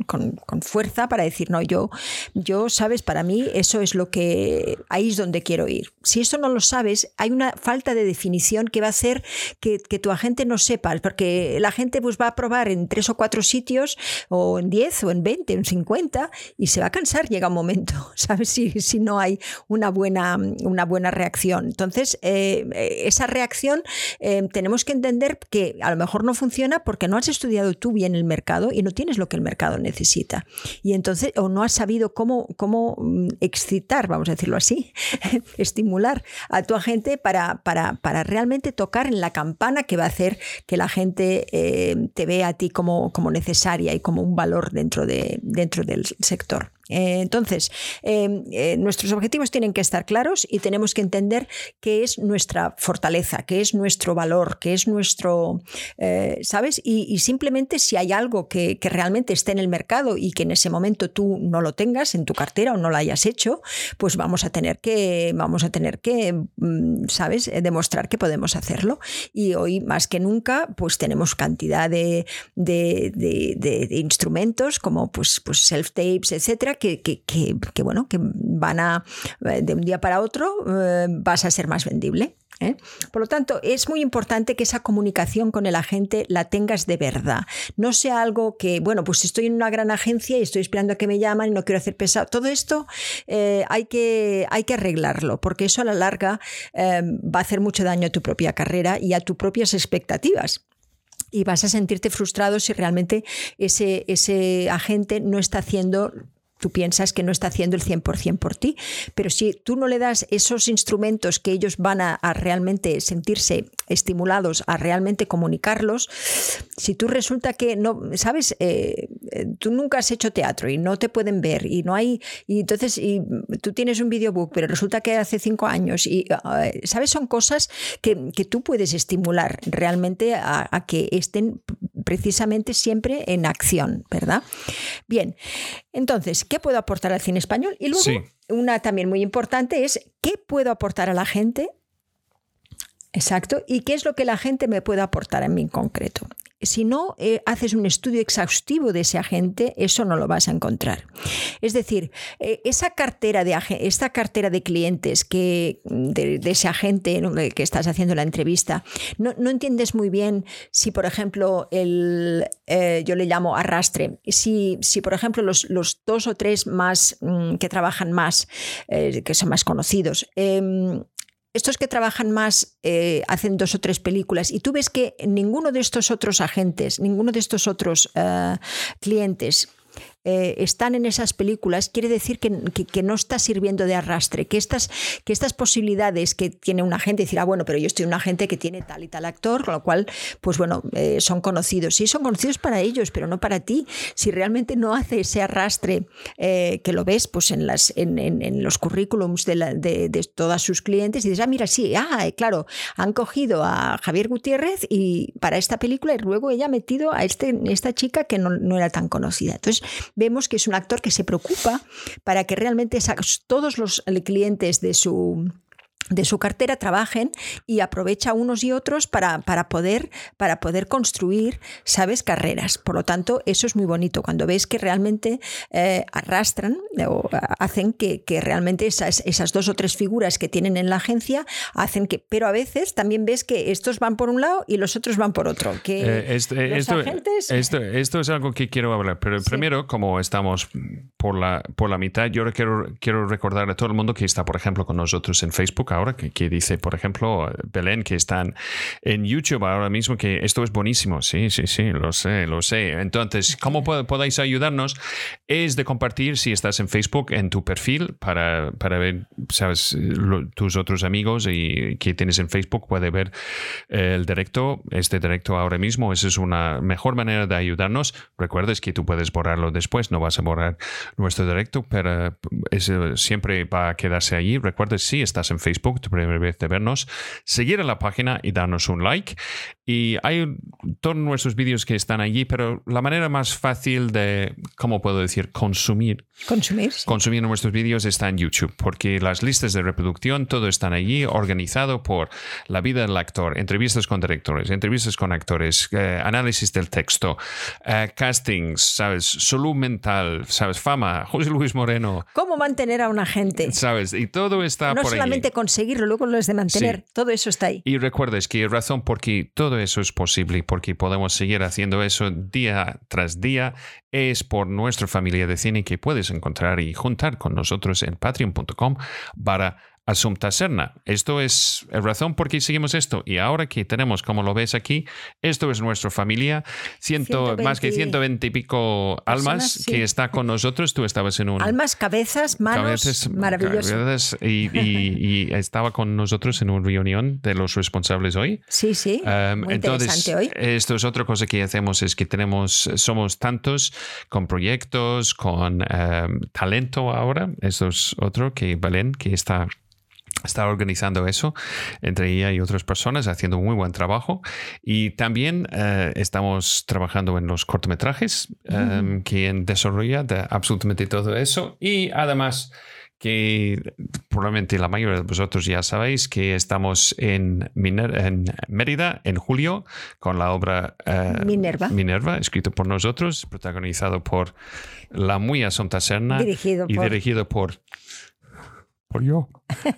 fuerza para decir, no, yo, yo, sabes, para mí eso es lo que, ahí es donde quiero ir. Si eso no lo sabes, hay una falta de definición que va a hacer que, tu agente no sepa, porque la gente pues va a probar en tres o cuatro sitios, o en diez, o en veinte, en cincuenta, y se va a cansar, llega un momento, (laughs) ¿sabes? Si, si no hay una buena, una buena reacción. Entonces, eh, esa reacción eh, tenemos que entender que a lo mejor no funciona porque porque no has estudiado tú bien el mercado y no tienes lo que el mercado necesita. Y entonces, o no has sabido cómo, cómo mm, excitar, vamos a decirlo así, (laughs) estimular a tu agente para, para, para, realmente tocar en la campana que va a hacer que la gente eh, te vea a ti como, como necesaria y como un valor dentro, de, dentro del sector. Eh, entonces, em, eh, nuestros objetivos tienen que estar claros y tenemos que entender qué es nuestra fortaleza, qué es nuestro valor, qué es nuestro, eh, ¿sabes? Y, simplemente si hay algo que, realmente esté en el mercado y que en ese momento tú no lo tengas en tu cartera o no lo hayas hecho, pues vamos a tener que, vamos a tener que, mm, ¿sabes? Demostrar que podemos hacerlo. Y hoy más que nunca, pues tenemos cantidad de, de, instrumentos como pues, pues self-tapes, etcétera, que, bueno, que van a, eh, de un día para otro, eh, vas a ser más vendible. ¿eh? Por lo tanto, es muy importante que esa comunicación con el agente la tengas de verdad. No sea algo que, bueno, pues estoy en una gran agencia y estoy esperando a que me llaman y no quiero hacer pesado. Todo esto hay, que, hay que arreglarlo, porque eso a la larga va a hacer mucho daño a tu propia carrera y a tus propias expectativas y vas a sentirte frustrado si realmente ese, ese agente no está haciendo tú piensas que no está haciendo el 100% por ti, pero si tú no le das esos instrumentos que ellos van a, realmente sentirse estimulados, a realmente comunicarlos, si tú resulta que no, sabes, eh, eh, tú nunca has hecho teatro y no te pueden ver y no hay, y entonces y tú tienes un videobook, pero resulta que hace cinco años y, eh, sabes, son cosas que, que, tú puedes estimular realmente a, a que estén precisamente siempre en acción, ¿verdad? Bien, entonces, ¿qué puedo aportar al cine español? Y luego, una también muy importante es, ¿qué puedo aportar a la gente? Exacto. ¿Y qué es lo que la gente me puede aportar a mí en concreto? si no eh, haces un estudio exhaustivo de ese agente, eso no lo vas a encontrar. Es decir, eh, esa cartera de, esta cartera de clientes que, de, ese agente que estás haciendo la entrevista, no, entiendes muy bien si, por ejemplo, el, eh, yo le llamo arrastre, si, si por ejemplo, los, dos o tres más mm, que trabajan más, que son más conocidos, em, estos que trabajan más eh, hacen dos o tres películas y tú ves que ninguno de estos otros agentes, ninguno de estos otros eh, clientes eh, están en esas películas, quiere decir que, no está sirviendo de arrastre, que estas, que estas posibilidades que tiene un agente, decir, ah, bueno, pero yo estoy un agente que tiene tal y tal actor, con lo cual, pues bueno, eh, son conocidos. Sí, son conocidos para ellos, pero no para ti. Si realmente no hace ese arrastre eh, que lo ves pues en, las, en, los currículums de, de, todas sus clientes, y dices, ah, mira, sí, ah, claro, han cogido a Javier Gutiérrez y para esta película y luego ella ha metido a este, esta chica que no, no era tan conocida. Entonces, vemos que es un actor que se preocupa para que realmente todos los clientes de su de su cartera trabajen y aprovecha unos y otros para, para, poder, para poder construir, ¿sabes?, carreras. Por lo tanto, eso es muy bonito cuando ves que realmente eh, arrastran o hacen que, que realmente esas, esas, dos o tres figuras que tienen en la agencia hacen que, pero a veces también ves que estos van por un lado y los otros van por otro. Que eh, este, esto, esto, esto, es algo que quiero hablar, pero primero, como estamos por la, por la mitad, yo quiero, quiero recordar a todo el mundo que está, por ejemplo, con nosotros en Facebook ahora, que, dice, por ejemplo, Belén, que están en YouTube ahora mismo, que esto es buenísimo. Sí, sí, sí, lo sé, lo sé. Entonces, ¿cómo podéis ayudarnos? Es de compartir si estás en Facebook, en tu perfil, para, para ver, sabes, tus otros amigos y que tienes en Facebook puede ver eh, el directo, este directo ahora mismo. Esa es una mejor manera de ayudarnos. Recuerdes que tú puedes borrarlo después, no vas a borrar nuestro directo, pero eso siempre va a quedarse allí. Recuerdes, si estás en Facebook, tu primera vez de vernos, seguir a la página y darnos un like. Y hay todos nuestros vídeos que están allí, pero la manera más fácil de, ¿cómo puedo decir?, consumir. Consumir. Consumir nuestros vídeos está en YouTube, porque las listas de reproducción, todo están allí, organizado por la vida del actor, entrevistas con directores, entrevistas con actores, eh, análisis del texto, eh, castings, ¿sabes? Salud mental, ¿sabes? Fama, José Luis Moreno. ¿Cómo mantener a una gente? ¿Sabes? Y todo está no por solamente conseguirlo, luego lo es de mantener, todo eso está ahí. Y recuerdes que hay razón porque todo eso es posible, porque podemos seguir haciendo eso día tras día, es por nuestra familia de cine que puedes encontrar y juntar con nosotros en patreon.com para Asunta Serna. Esto es razón por qué seguimos esto. Y ahora que tenemos, como lo ves aquí, esto es nuestra familia, ciento, más que 120 y pico almas que está con nosotros. Tú estabas en un... Almas, cabezas, manos, maravilloso. y, estaba con nosotros en una reunión de los responsables hoy. Sí, sí. Um, muy entonces, hoy. esto es otra cosa que hacemos, es que tenemos, somos tantos con proyectos, con um, talento ahora. Eso es otro que Valen, que está está organizando eso entre ella y otras personas, haciendo un muy buen trabajo. Y también eh, estamos trabajando en los cortometrajes, um, quien desarrolla absolutamente todo eso. Y además que probablemente la mayoría de vosotros ya sabéis que estamos en, en Mérida en julio con la obra eh, Minerva. Minerva, escrito por nosotros, protagonizado por la muy Asunta Serna dirigido y dirigido por por yo.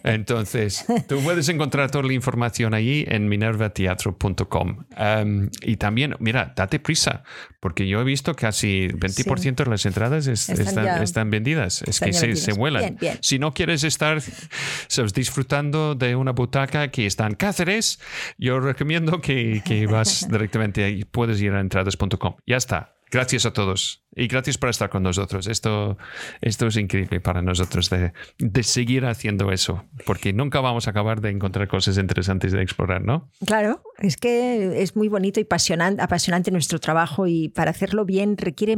Entonces, tú puedes encontrar toda la información allí en minervateatro.com. Um, y también, mira, date prisa, porque yo he visto casi 20% de las entradas están, vendidas. Es que se, vuelan. Si no quieres estar disfrutando de una butaca que está en Cáceres, yo recomiendo que, que vas (laughs) directamente ahí. Puedes ir a entradas.com. Ya está. Gracias a todos y gracias por estar con nosotros. Esto, esto es increíble para nosotros de, de, seguir haciendo eso, porque nunca vamos a acabar de encontrar cosas interesantes de explorar, ¿no? Claro, es que es muy bonito y apasionante, apasionante nuestro trabajo y para hacerlo bien requiere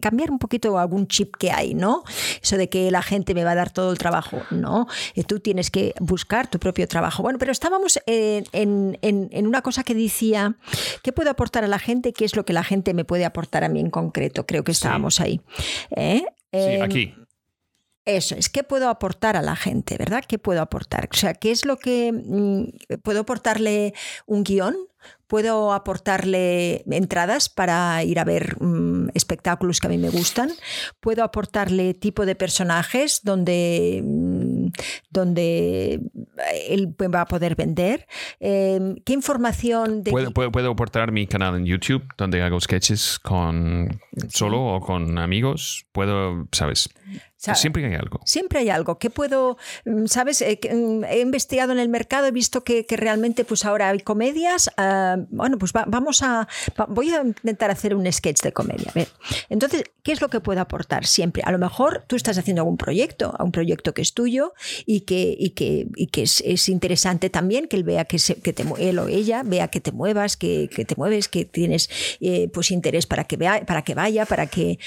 cambiar un poquito algún chip que hay, ¿no? Eso de que la gente me va a dar todo el trabajo, no. Eh, tú tienes que buscar tu propio trabajo. Bueno, pero estábamos en, una cosa que decía, ¿qué puedo aportar a la gente? ¿Qué es lo que la gente me puede aportar a mí en concreto? Creo que estábamos ahí. ¿eh? Sí, em, aquí. Eso es, ¿qué puedo aportar a la gente, verdad? ¿Qué puedo aportar? O sea, ¿qué es lo que mm, puedo aportarle un guion? Puedo aportarle entradas para ir a ver mm, espectáculos que a mí me gustan, puedo aportarle tipo de personajes donde, mm, donde él va a poder vender, em, qué información... De ¿Puedo, puedo, aportar mi canal en YouTube donde hago sketches con solo o con amigos, puedo, sabes, Siempre hay algo. Siempre hay algo. ¿Qué puedo, mm, sabes? Eh, he investigado en el mercado, he visto que, realmente pues ahora hay comedias. Ah, bueno, pues vamos a, voy a intentar hacer un sketch de comedia. Entonces, ¿qué es lo que puedo aportar siempre? A lo mejor tú estás haciendo algún proyecto, un proyecto que es tuyo y que, y que, y que es, interesante también que él vea que, se, que te, él o ella vea que te muevas, que, que te mueves, que tienes eh, pues interés para que, vea, para que vaya, para que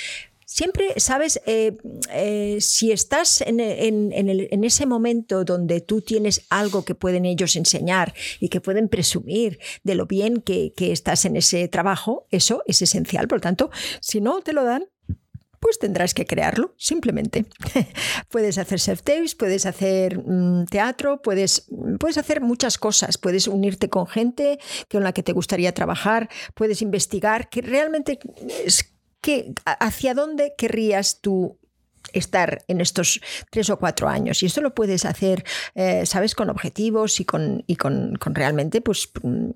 Siempre, sabes, eh, eh, si estás en, ese momento donde tú tienes algo que pueden ellos enseñar y que pueden presumir de lo bien que, estás en ese trabajo, eso es esencial. Por lo tanto, si no te lo dan, pues tendrás que crearlo, simplemente. (laughs) puedes hacer self-tapes, puedes hacer mm, teatro, puedes, puedes hacer muchas cosas, puedes unirte con gente con la que te gustaría trabajar, puedes investigar, que realmente es que, hacia dónde querrías tú estar en estos tres o cuatro años. Y esto lo puedes hacer, eh, ¿sabes?, con objetivos y con, y con, con realmente, pues, mm,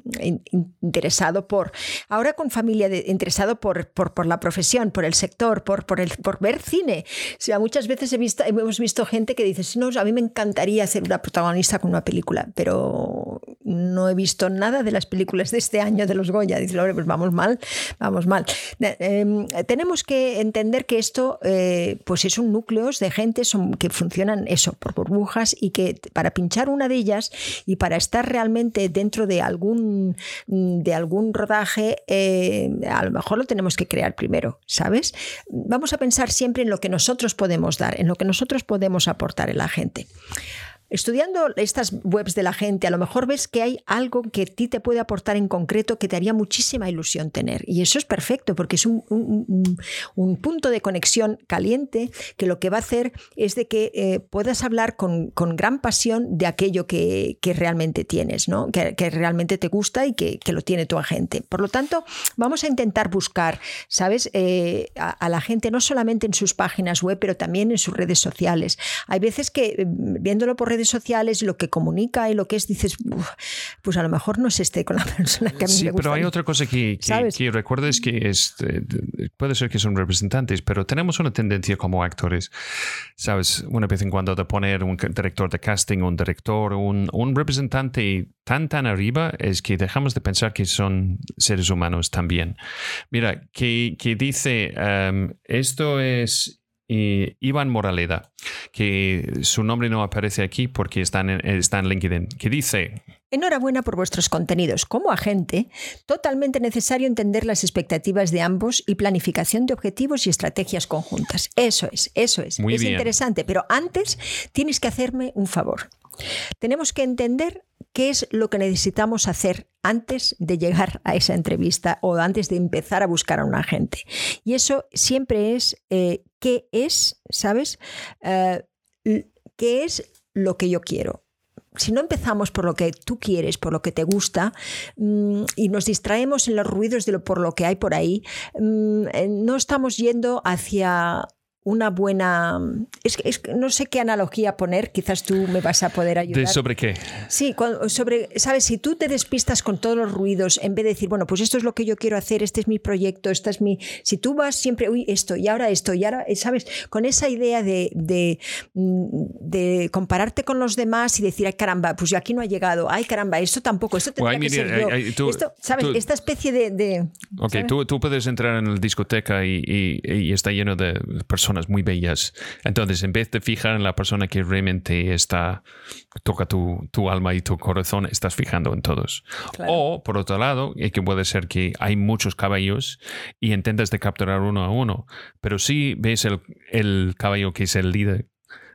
interesado por, ahora con familia, de, interesado por, por, por, la profesión, por el sector, por, por, el, por ver cine. O sea, muchas veces he visto, hemos visto gente que dice, no, a mí me encantaría ser una protagonista con una película, pero no he visto nada de las películas de este año de los Goya. Dice, pues vamos mal, vamos mal. Eh, tenemos que entender que esto, eh, pues es núcleos de gente son, que funcionan eso, por burbujas y que para pinchar una de ellas y para estar realmente dentro de algún, de algún rodaje, eh, a lo mejor lo tenemos que crear primero, ¿sabes? Vamos a pensar siempre en lo que nosotros podemos dar, en lo que nosotros podemos aportar en la gente. Estudiando estas webs de la gente, a lo mejor ves que hay algo que a ti te puede aportar en concreto que te haría muchísima ilusión tener. Y eso es perfecto porque es un, punto de conexión caliente que lo que va a hacer es de que eh, puedas hablar con, gran pasión de aquello que, realmente tienes, ¿no? que, realmente te gusta y que, lo tiene tu agente. Por lo tanto, vamos a intentar buscar, ¿sabes? Eh, a, la gente no solamente en sus páginas web, pero también en sus redes sociales. Hay veces que eh, viéndolo por redes sociales, lo que comunica y lo que es, dices, pues a lo mejor no es este con la (laughs) persona que a mí sí, me gusta. pero hay otra cosa que, que, recuerdes que es, eh, puede ser que son representantes, pero tenemos una tendencia como actores, ¿sabes? Una vez en cuando de poner un director de casting, un director, un, un representante tan, tan arriba, es que dejamos de pensar que son seres humanos también. Mira, que, que dice, em, esto es Iván Moraleda, que su nombre no aparece aquí porque está en, está en LinkedIn, que dice... Enhorabuena por vuestros contenidos. Como agente, totalmente necesario entender las expectativas de ambos y planificación de objetivos y estrategias conjuntas. Eso es, eso es. Muy es interesante, pero antes tienes que hacerme un favor. Tenemos que entender qué es lo que necesitamos hacer antes de llegar a esa entrevista o antes de empezar a buscar a un agente. Y eso siempre es eh, qué es, ¿sabes? Eh, ¿Qué es lo que yo quiero? si no empezamos por lo que tú quieres, por lo que te gusta, mm, y nos distraemos en los ruidos de lo por lo que hay por ahí, mm, eh, no estamos yendo hacia una buena... Es que, no sé qué analogía poner, quizás tú me vas a poder ayudar. ¿Sobre qué? Sí, sobre, sabes, si tú te despistas con todos los ruidos, en vez de decir, bueno, pues esto es lo que yo quiero hacer, este es mi proyecto, esta es mi... Si tú vas siempre, uy, esto, y ahora esto, y ahora, sabes, con esa idea de, de, de compararte con los demás y decir, ay caramba, pues yo aquí no ha llegado, ay caramba, esto tampoco, esto tendría que ser yo. esto, ¿sabes? Esta especie de... de ok, tú, tú, puedes entrar en la discoteca y, y está lleno de personas muy bellas. Entonces, en vez de fijar en la persona que realmente está, toca tu, tu alma y tu corazón, estás fijando en todos. O, por otro lado, que puede ser que hay muchos caballos y intentas de capturar uno a uno, pero si ves el, el caballo que es el líder,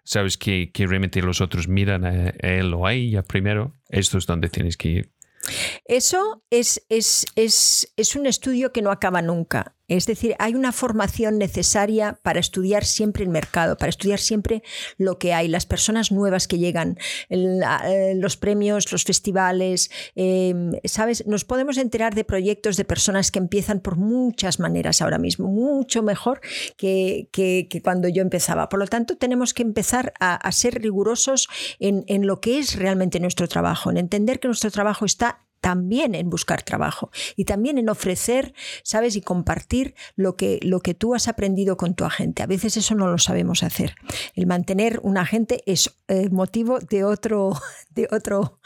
sabes que, que realmente los otros miran a él o a ella primero, esto es donde tienes que ir. Eso es, es, es, es, un estudio que no acaba nunca. Es decir, hay una formación necesaria para estudiar siempre el mercado, para estudiar siempre lo que hay, las personas nuevas que llegan, eh, los premios, los festivales. Em, ¿Sabes? Nos podemos enterar de proyectos de personas que empiezan por muchas maneras ahora mismo, mucho mejor que, que, cuando yo empezaba. Por lo tanto, tenemos que empezar a, a ser rigurosos en, en lo que es realmente nuestro trabajo, en entender que nuestro trabajo está también en buscar trabajo y también en ofrecer, ¿sabes? Y compartir lo que, lo que tú has aprendido con tu agente. A veces eso no lo sabemos hacer. El mantener un agente es eh, motivo de otro, (laughs) de otro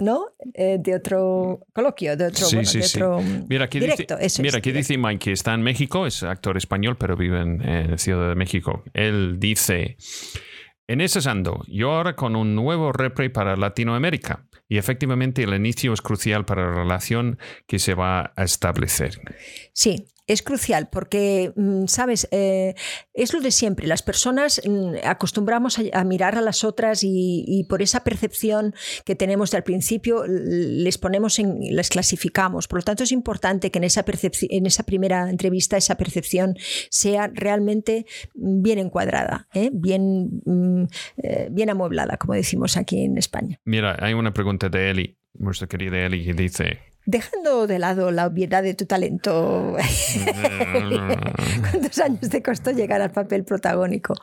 ¿no? Eh, de otro coloquio, de otro, sí, sí, Mira, aquí directo. Dice, mira, aquí dice Mike que está en México, es actor español, pero vive en, en Ciudad de México. Él dice, en ese ando, yo ahora con un nuevo repre para Latinoamérica. Y efectivamente el inicio es crucial para la relación que se va a establecer. Sí, Es crucial porque, mm, sabes, eh, es lo de siempre. Las personas mm, acostumbramos a, mirar a las otras y, por esa percepción que tenemos de al principio les ponemos en, les clasificamos. Por lo tanto, es importante que en esa, en esa primera entrevista esa percepción sea realmente bien encuadrada, ¿eh? bien, mm, eh, bien amueblada, como decimos aquí en España. Mira, hay una pregunta de Eli, nuestra querida Eli, que dice, Dejando de lado la obviedad de tu talento, (laughs) ¿cuántos años te costó llegar al papel protagónico?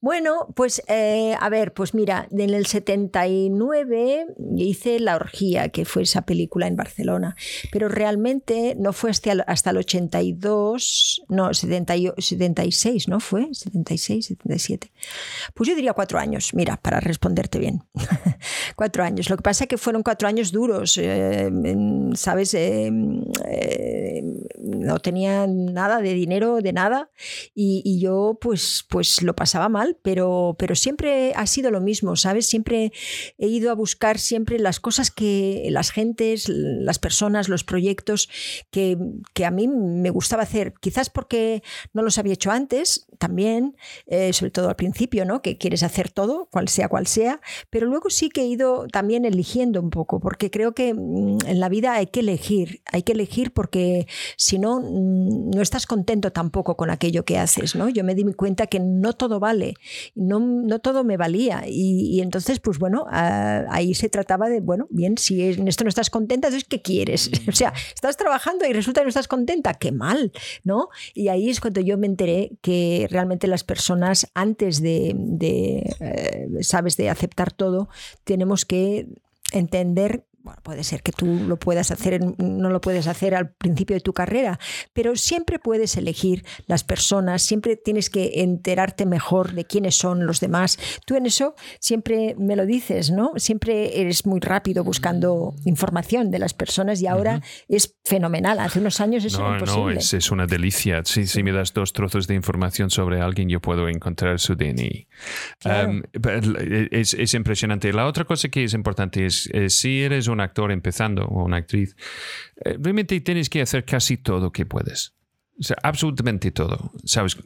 Bueno, pues eh, a ver, pues mira, en el 79 hice La Orgía, que fue esa película en Barcelona, pero realmente no fue hasta, hasta el 82, no, 76, ¿no fue? 76, 77. Pues yo diría cuatro años, mira, para responderte bien. (laughs) cuatro años. Lo que pasa es que fueron cuatro años duros. Eh, ¿sabes? Eh, eh, no tenía nada de dinero, de nada, y, yo pues, pues lo pasaba mal, pero, pero siempre ha sido lo mismo, ¿sabes? Siempre he ido a buscar siempre las cosas que las gentes, las personas, los proyectos que, que a mí me gustaba hacer, quizás porque no los había hecho antes, también, eh, sobre todo al principio, ¿no? Que quieres hacer todo, cual sea cual sea, pero luego sí que he ido también eligiendo un poco, porque creo que mm, en la vida hay que elegir, hay que elegir porque si no, mm, no estás contento tampoco con aquello que haces, ¿no? Yo me di cuenta que no todo vale, no, no todo me valía y, entonces, pues bueno, ahí se trataba de, bueno, bien, si en esto no estás contenta, entonces, ¿qué quieres? (laughs) O sea, estás trabajando y resulta que no estás contenta, qué mal, ¿no? Y ahí es cuando yo me enteré que realmente las personas, antes de, de eh, sabes, de aceptar todo, tenemos que entender bueno, puede ser que tú lo puedas hacer, no lo puedes hacer al principio de tu carrera, pero siempre puedes elegir las personas, siempre tienes que enterarte mejor de quiénes son los demás. Tú en eso siempre me lo dices, ¿no? Siempre eres muy rápido buscando información de las personas y ahora es fenomenal. Hace unos años eso no, era imposible. No, es, una delicia. Si, si me das dos trozos de información sobre alguien, yo puedo encontrar su DNI. Em, es, es, impresionante. La otra cosa que es importante es, si eres un un actor empezando o una actriz, eh, realmente tienes que hacer casi todo que puedes. O sea, absolutamente todo. ¿Sabes?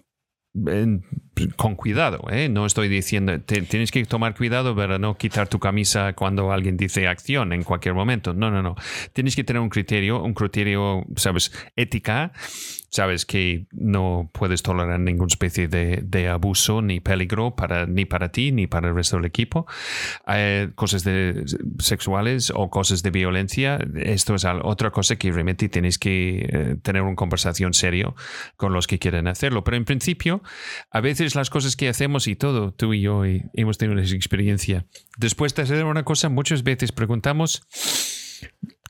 con cuidado, ¿eh? no estoy diciendo, tienes que tomar cuidado para no quitar tu camisa cuando alguien dice acción en cualquier momento. No, no, no. Tienes que tener un criterio, un criterio, sabes, ética sabes que no puedes tolerar ninguna especie de, abuso ni peligro para, ni para ti ni para el resto del equipo. cosas de, sexuales o cosas de violencia, esto es otra cosa que realmente tienes que eh, tener una conversación serio con los que quieren hacerlo. Pero en principio, a veces las cosas que hacemos y todo, tú y yo hemos tenido esa experiencia. Después de hacer una cosa, muchas veces preguntamos,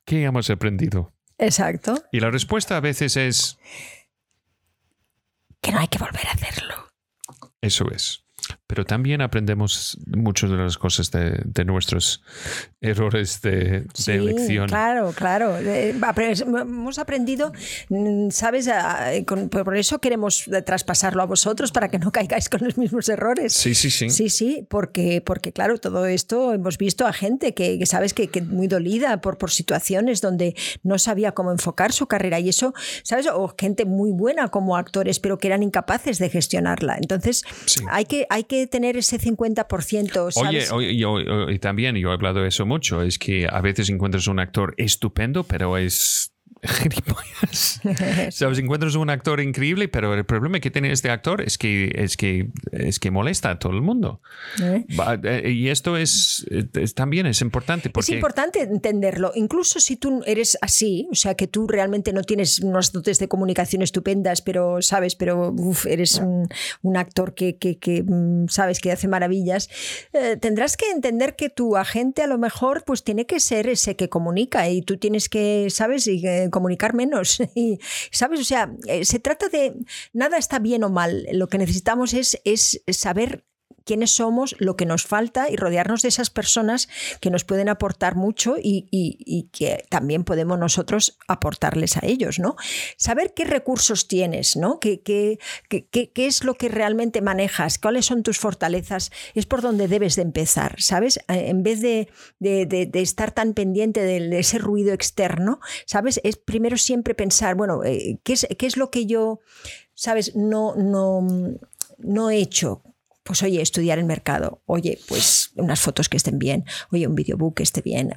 ¿qué hemos aprendido? Exacto. Y la respuesta a veces es... Que no hay que volver a hacerlo. Eso es pero también aprendemos muchas de las cosas de, nuestros errores de, sí, elección. Claro, claro. Eh, hemos aprendido, mm, ¿sabes? por eso queremos traspasarlo a vosotros para que no (laughs) caigáis con los mismos errores. Sí, sí, sí. Sí, sí, porque, porque claro, todo esto hemos visto a gente que, sabes que, que, muy dolida por, por situaciones donde no sabía cómo enfocar su carrera y eso, ¿sabes? O gente muy buena como actores, pero que eran incapaces de gestionarla. Entonces, hay que hay que tener ese 50%. ¿sabes? Oye, yo, y también yo he hablado de eso mucho, es que a veces encuentras un actor estupendo, pero es (laughs) Sabes, encuentras un actor increíble, pero el problema que tiene este actor es que, es que, es que molesta a todo el mundo. ¿Eh? Eh, y esto es, también es importante. Porque... Es importante entenderlo. Incluso si tú eres así, o sea, que tú realmente no tienes unos dotes de comunicación estupendas, pero sabes, pero eres un, actor que, que, mm, sabes que hace maravillas, eh, tendrás que entender que tu agente a lo mejor pues tiene que ser ese que comunica y tú tienes que, sabes, y comunicar menos. (laughs) Y, ¿Sabes? O sea, eh, se trata de nada está bien o mal. Lo que necesitamos es, es saber quiénes somos, lo que nos falta y rodearnos de esas personas que nos pueden aportar mucho y, que también podemos nosotros aportarles a ellos, ¿no? Saber qué recursos tienes, ¿no? ¿Qué, qué, qué, es lo que realmente manejas? ¿Cuáles son tus fortalezas? Es por donde debes de empezar, ¿sabes? En vez de, estar tan pendiente de, ese ruido externo, ¿sabes? Es primero siempre pensar, bueno, eh, ¿qué es, qué es lo que yo, ¿sabes? No, no, no he hecho pues oye, estudiar el mercado, oye, pues unas fotos que estén bien, oye, un videobook que esté bien,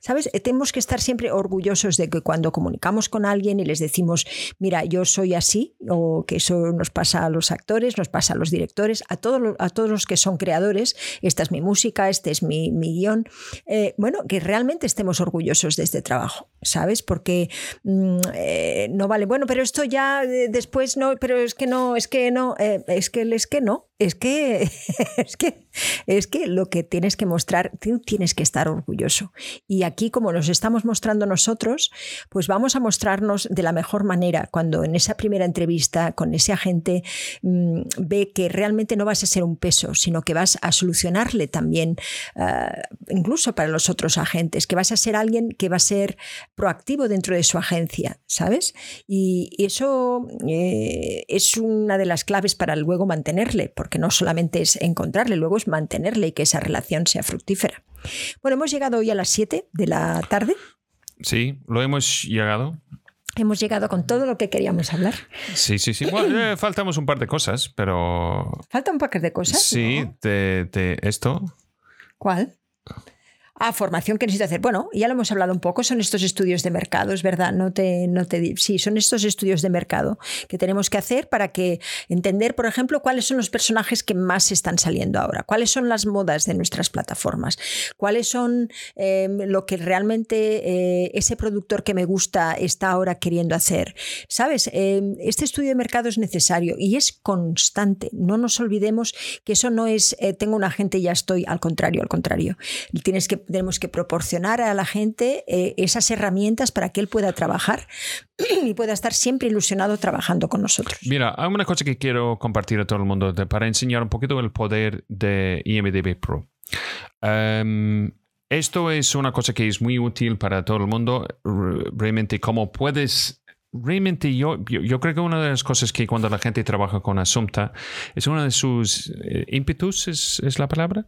¿sabes? Eh, tenemos que estar siempre orgullosos de que cuando comunicamos con alguien y les decimos, mira, yo soy así, o que eso nos pasa a los actores, nos pasa a los directores, a todos, a todos los que son creadores, esta es mi música, este es mi, guion, eh, bueno, que realmente estemos orgullosos de este trabajo, ¿sabes? Porque mm, eh, no vale, bueno, pero esto ya después no, pero es que no, es que no, es que es que no, es que, (laughs) es que, es que lo que tienes que mostrar, tú tienes que estar orgulloso. Y aquí, como nos estamos mostrando nosotros, pues vamos a mostrarnos de la mejor manera cuando en esa primera entrevista con ese agente mm, ve que realmente no vas a ser un peso, sino que vas a solucionarle también, ah, incluso para los otros agentes, que vas a ser alguien que va a ser proactivo dentro de su agencia, ¿sabes? Y, eso eh, es una de las claves para luego mantenerle, porque no solamente es encontrarle, luego es mantenerle y que esa relación sea fructífera. Bueno, hemos llegado hoy a las 7 de la tarde. Sí, lo hemos llegado. Hemos llegado con todo lo que queríamos hablar. Sí, sí, sí. Bueno, eh, (clears throat) faltamos un par de cosas, pero... ¿Falta un par de cosas? Sí, de esto. ¿Cuál? Ah, formación que necesito hacer. Bueno, ya lo hemos hablado un poco, son estos estudios de mercado, es verdad, no te, no te sí, son estos estudios de mercado que tenemos que hacer para que entender, por ejemplo, cuáles son los personajes que más están saliendo ahora, cuáles son las modas de nuestras plataformas, cuáles son em, lo que realmente eh, ese productor que me gusta está ahora queriendo hacer. ¿Sabes? Em, este estudio de mercado es necesario y es constante. No nos olvidemos que eso no es eh, tengo un agente y ya estoy, al contrario, al contrario. Tienes que tenemos que proporcionar a la gente eh, esas herramientas para que él pueda trabajar (clears throat) y pueda estar siempre ilusionado trabajando con nosotros. Mira, hay una cosa que quiero compartir a todo el mundo para enseñar un poquito el poder de IMDB Pro. Em, esto es una cosa que es muy útil para todo el mundo. Realmente, cómo puedes realmente yo, yo, creo que una de las cosas que cuando la gente trabaja con Assumpta es una de sus eh, ímpetus, es, es, la palabra,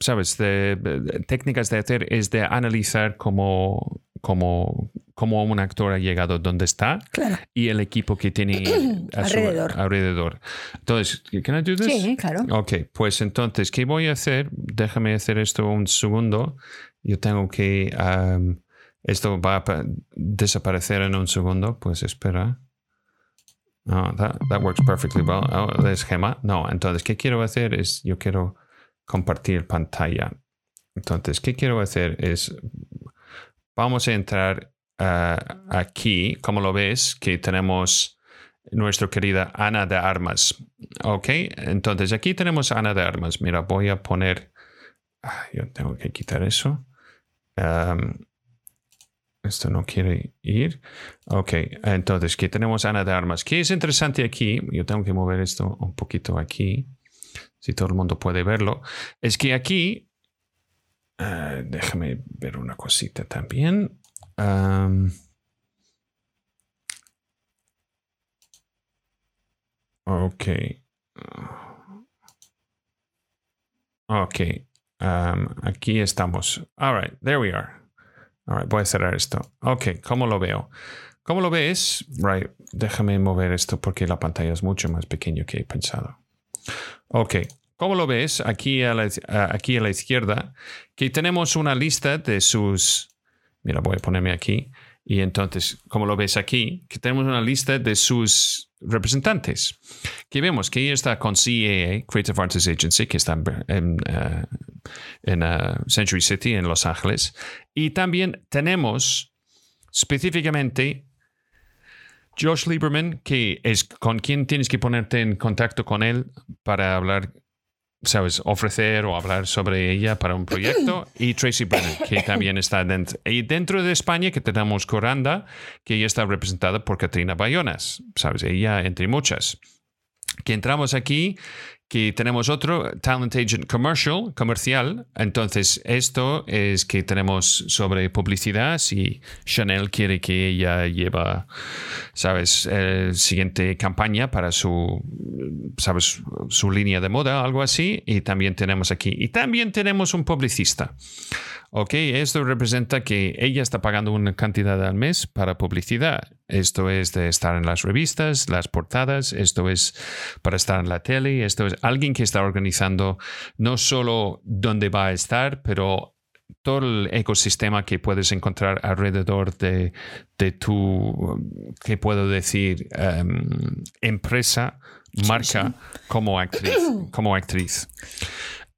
¿Sabes? De, técnicas de hacer es de analizar cómo, cómo, cómo, un actor ha llegado donde está y el equipo que tiene (clears throat) alrededor. alrededor. Entonces, ¿can I do this? Sí, claro. Ok, pues entonces, ¿qué voy a hacer? Déjame hacer esto un segundo. Yo tengo que... Um, esto va a desaparecer en un segundo. Pues espera. No, that, that works perfectly well. Oh, es Gema. No, entonces, ¿qué quiero hacer? Es, yo quiero compartir pantalla. Entonces, ¿qué quiero hacer? Es, vamos a entrar ah, aquí, como lo ves, que tenemos nuestra querida Ana de Armas. Ok, entonces aquí tenemos Ana de Armas. Mira, voy a poner, ah, yo tengo que quitar eso. esto no quiere ir. Ok, entonces aquí tenemos Ana de Armas. ¿Qué es interesante aquí? Yo tengo que mover esto un poquito aquí si todo el mundo puede verlo, es que aquí, eh, déjame ver una cosita también. ok. Ok. aquí estamos. All right, there we are. All right, voy a cerrar esto. Ok, ¿cómo lo veo? ¿Cómo lo ves? Right, déjame mover esto porque la pantalla es mucho más pequeña que he pensado. Ok, ¿cómo lo ves aquí a, la, aquí a la izquierda? Que tenemos una lista de sus... Mira, voy a ponerme aquí. Y entonces, como lo ves aquí, que tenemos una lista de sus representantes. Que vemos que ella está con CAA, Creative Artists Agency, que está en, eh, en uh, Century City, en Los Ángeles. Y también tenemos específicamente Josh Lieberman, que es con quien tienes que ponerte en contacto con él para hablar, sabes, ofrecer o hablar sobre ella para un proyecto, (clears throat) y Tracy Brennan, que también está dentro. Y dentro de España, que tenemos Coranda, que ella está representada por Katrina Bayonas, sabes, ella entre muchas. Que entramos aquí, que tenemos otro Talent Agent Commercial, comercial. Entonces, esto es que tenemos sobre publicidad. Si Chanel quiere que ella lleva, sabes, el siguiente campaña para su, sabes, su línea de moda, algo así. Y también tenemos aquí. Y también tenemos un publicista. Ok, esto representa que ella está pagando una cantidad al mes para publicidad. Esto es de estar en las revistas, las portadas, esto es para estar en la tele, esto es alguien que está organizando no solo dónde va a estar, pero todo el ecosistema que puedes encontrar alrededor de, tu, ¿qué puedo decir? Em, empresa, marca como actriz. Como actriz.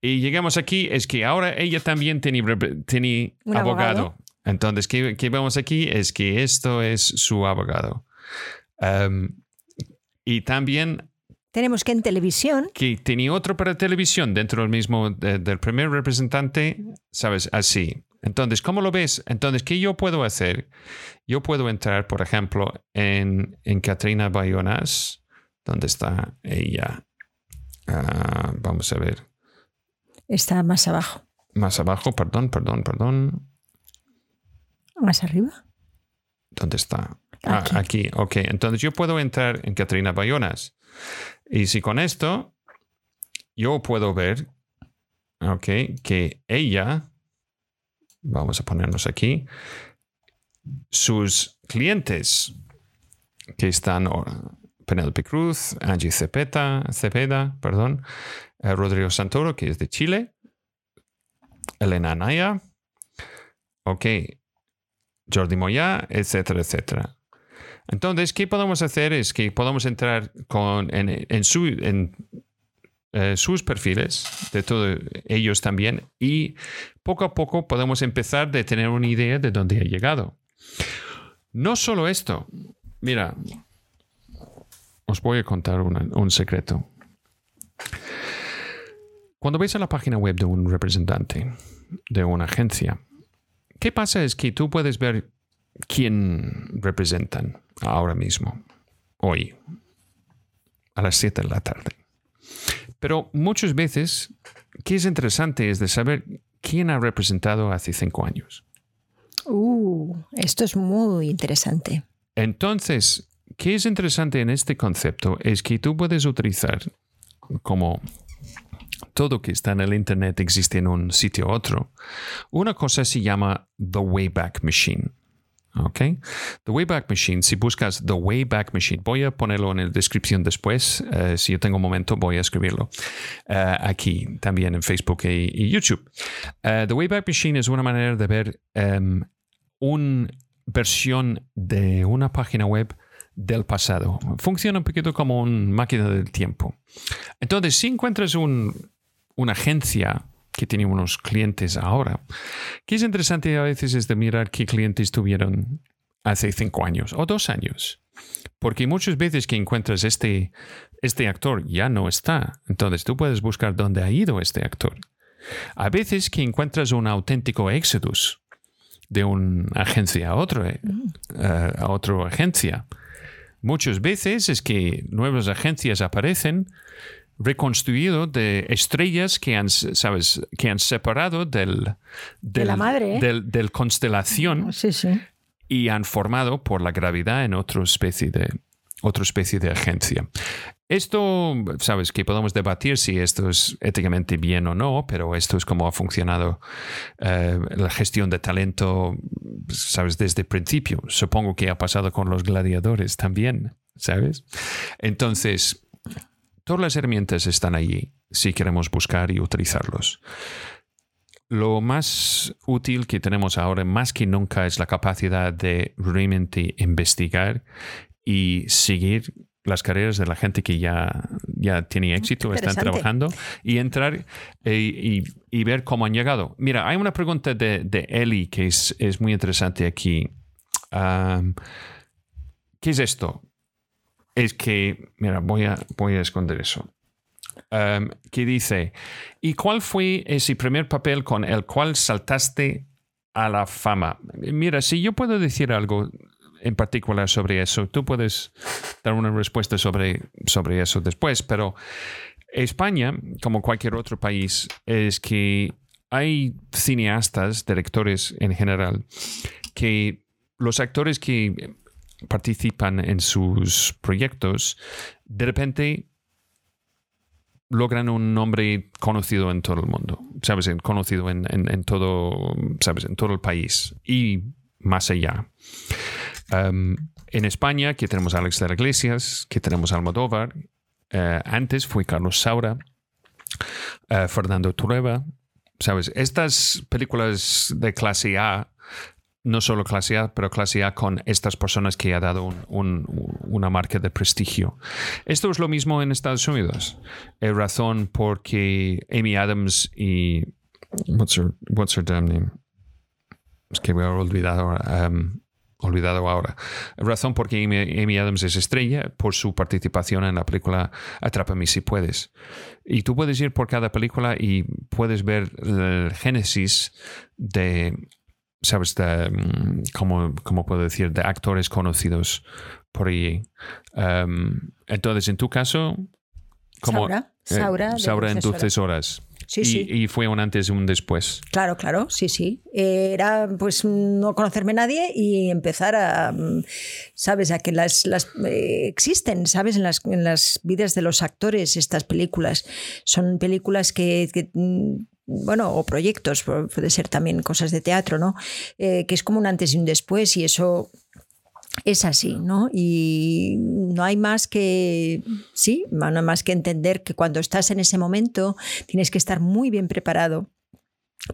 Y llegamos aquí, es que ahora ella también tiene, tiene abogado. Entonces, ¿qué, ¿qué, vemos aquí? Es que esto es su abogado. Um, y también... Tenemos que en televisión... Que tenía otro para televisión dentro del mismo, del primer representante, ¿sabes? Así. Entonces, ¿cómo lo ves? Entonces, ¿qué yo puedo hacer? Yo puedo entrar, por ejemplo, en, en Katrina Bayonas. ¿Dónde está ella? Uh, vamos a ver. Está más abajo. Más abajo, perdón, perdón, perdón. ¿Más arriba? ¿Dónde está? Ah, aquí. ok. Entonces yo puedo entrar en Catrina Bayonas. Y si con esto yo puedo ver, ok, que ella, vamos a ponernos aquí, sus clientes que están Penelope Cruz, Angie Cepeda, Cepeda perdón, eh, Rodrigo Santoro, que es de Chile, Elena Anaya, ok, Jordi Moya, etcétera, etcétera. Entonces, ¿qué podemos hacer? Es que podemos entrar con, en, eh, sus perfiles, de todos ellos también, y poco a poco podemos empezar de tener una idea de dónde ha llegado. No solo esto, mira, os voy a contar un secreto. Cuando ves a la página web de un representante de una agencia, ¿qué pasa? Es que tú puedes ver quién representan ahora mismo, hoy, a las 7 de la tarde. Pero muchas veces, ¿qué es interesante es de saber quién ha representado hace cinco años. Uh, esto es muy interesante. Entonces, ¿qué es interesante en este concepto? Es que tú puedes utilizar como todo que está en el Internet existe en un sitio u otro. Una cosa se llama The Wayback Machine. ¿Ok? The Wayback Machine, si buscas The Wayback Machine, voy a ponerlo en la descripción después. Eh, si yo tengo un momento, voy a escribirlo eh, aquí también en Facebook y, YouTube. Eh, The Wayback Machine es una manera de ver um, una versión de una página web del pasado. Funciona un poquito como una máquina del tiempo. Entonces, si encuentras un, una agencia que tiene unos clientes ahora, que es interesante a veces es de mirar qué clientes tuvieron hace cinco años o dos años. Porque muchas veces que encuentras este, este actor ya no está. Entonces tú puedes buscar dónde ha ido este actor. A veces que encuentras un auténtico exodus de una agencia a, otro, eh, a otra agencia. Muchas veces es que nuevas agencias aparecen reconstruido de estrellas que han, ¿sabes? Que han separado del, de la madre, ¿eh? del, constelación sí, sí. y han formado por la gravedad en otra especie de, otra especie de agencia. Esto, sabes, que podemos debatir si esto es éticamente bien o no, pero esto es como ha funcionado eh, la gestión de talento, sabes, desde el principio. Supongo que ha pasado con los gladiadores también, ¿sabes? Entonces, Todas las herramientas están allí si queremos buscar y utilizarlos. Lo más útil que tenemos ahora, más que nunca, es la capacidad de realmente investigar y seguir las carreras de la gente que ya, ya tiene mm, éxito, están trabajando, y entrar eh, y, ver cómo han llegado. Mira, hay una pregunta de, de Eli que es, es muy interesante aquí. ¿Qué es esto? es que, mira, voy a, voy a esconder eso. Um, que dice, ¿y cuál fue ese primer papel con el cual saltaste a la fama? Mira, si yo puedo decir algo en particular sobre eso, tú puedes dar una respuesta sobre, sobre eso después, pero España, como cualquier otro país, es que hay cineastas, directores en general, que los actores que participan en sus proyectos, de repente logran un nombre conocido en todo el mundo, ¿sabes? Conocido en, todo, ¿sabes? En todo el país y más allá. Um, en España, que tenemos a Alex de la Iglesias, que tenemos a Almodóvar. Eh, antes fue Carlos Saura, eh, Fernando Trueba. ¿Sabes? Estas películas de clase A no solo clase A, pero clase A con estas personas que ha dado una marca de prestigio. Esto es lo mismo en Estados Unidos. Es razón porque Amy Adams y... What's her, what's her damn name? Es que voy a olvidar ahora. Um, olvidado ahora. Razón porque Amy, Amy, Adams es estrella por su participación en la película Atrápame si puedes. Y tú puedes ir por cada película y puedes ver el génesis de ¿sabes? De, mm, ¿cómo, puedo decir? De actores conocidos por ahí. Em, entonces, en tu caso, como Saura, eh, Saura, en dulces horas. Sí, y, sí. y, fue un antes y un después. Claro, claro, sí, sí. Era pues no conocerme nadie y empezar a, mm, sabes, a que las, las eh, existen, sabes, en las, en las vidas de los actores estas películas. Son películas que, que mm, bueno, o proyectos, puede ser también cosas de teatro, ¿no? Eh, que es como un antes y un después y eso es así, ¿no? Y no hay más que, sí, no hay más que entender que cuando estás en ese momento tienes que estar muy bien preparado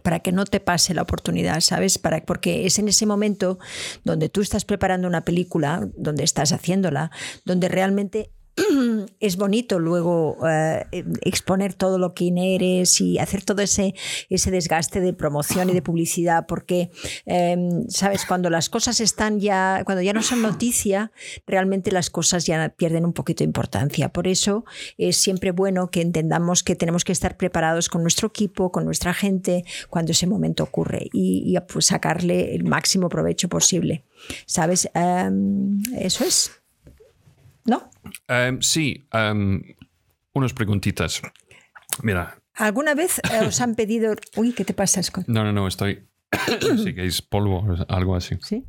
para que no te pase la oportunidad, ¿sabes? Para, porque es en ese momento donde tú estás preparando una película, donde estás haciéndola, donde realmente (clears throat) es bonito luego eh, exponer todo lo que eres y hacer todo ese, ese desgaste de promoción y de publicidad, porque, em, sabes, cuando las cosas están ya, cuando ya no son noticia, realmente las cosas ya pierden un poquito de importancia. Por eso es siempre bueno que entendamos que tenemos que estar preparados con nuestro equipo, con nuestra gente, cuando ese momento ocurre y, pues, sacarle el máximo provecho posible. ¿Sabes? Em, eso es. Um, sí, um, unas preguntitas. Mira. ¿Alguna vez eh, os han pedido... Uy, ¿qué te pasa, Scott? No, no, no, estoy... sí, que es polvo, algo así. Sí.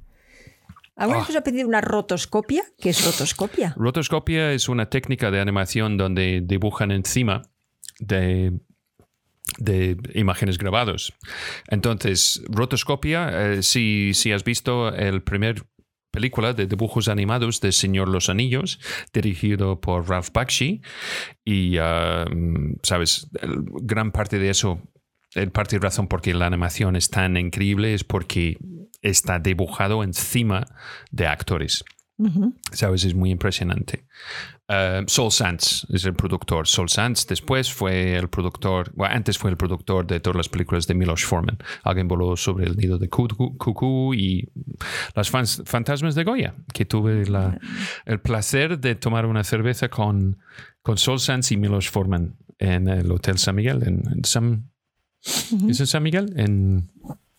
¿Alguna vez ah. os ha pedido una rotoscopia? ¿Qué es rotoscopia? Rotoscopia es una técnica de animación donde dibujan encima de de imágenes grabados. Entonces, rotoscopia, eh, si, si, has visto el primer película de dibujos animados de Señor Los Anillos, dirigido por Ralph Bakshi. Y, ah, sabes, gran parte de eso, el parte de razón por qué la animación es tan increíble es porque está dibujado encima de actores. ¿Sabes? Es muy impresionante. Uh, Sol Sands es el productor. Sol Sands después fue el productor, bueno, antes fue el productor de todas las películas de Milos Forman. Alguien voló sobre el nido de Cuckoo y Las Fantasmas de Goya, que tuve el placer de tomar una cerveza con, con Sol Sands y Milos Forman en el Hotel San Miguel, en, San, ¿es en San Miguel? En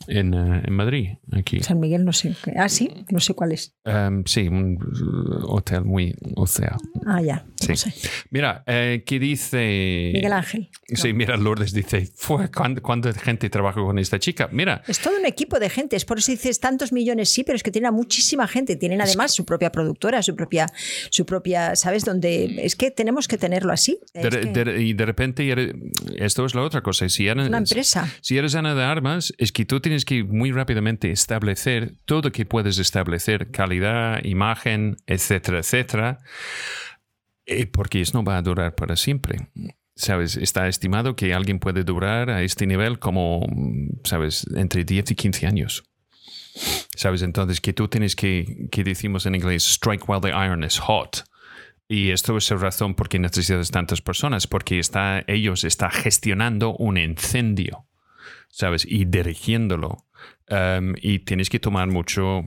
en, eh, en, Madrid, aquí. San Miguel, no sé. Ah, sí, no sé cuál es. Um, sí, un hotel muy océano. Ah, ya. Sí. Mira, eh, ¿qué dice. Miguel Ángel. Sí, mira, Lourdes dice: ¿cuánta gente trabaja con esta chica? Mira. Es todo un equipo de gente. Es por eso dices tantos millones, sí, pero es que tiene a muchísima gente. Tienen además su propia productora, su propia, su propia, ¿sabes? Donde es que tenemos que tenerlo así. y de repente, esto es la otra cosa. Si eres, una empresa. Si eres Ana de Armas, es que tú tienes que muy rápidamente establecer todo que puedes establecer, calidad, imagen, etcétera, etcétera, eh, porque eso no va a durar para siempre. ¿Sabes? Está estimado que alguien puede durar a este nivel como, ¿sabes?, entre 10 y 15 años. ¿Sabes? Entonces, que tú tienes que, que decimos en inglés, strike while the iron is hot. Y esto es la razón por qué necesitas tantas personas, porque está, ellos están gestionando un incendio. ¿Sabes? Y dirigiéndolo. Em, y tienes que tomar mucho,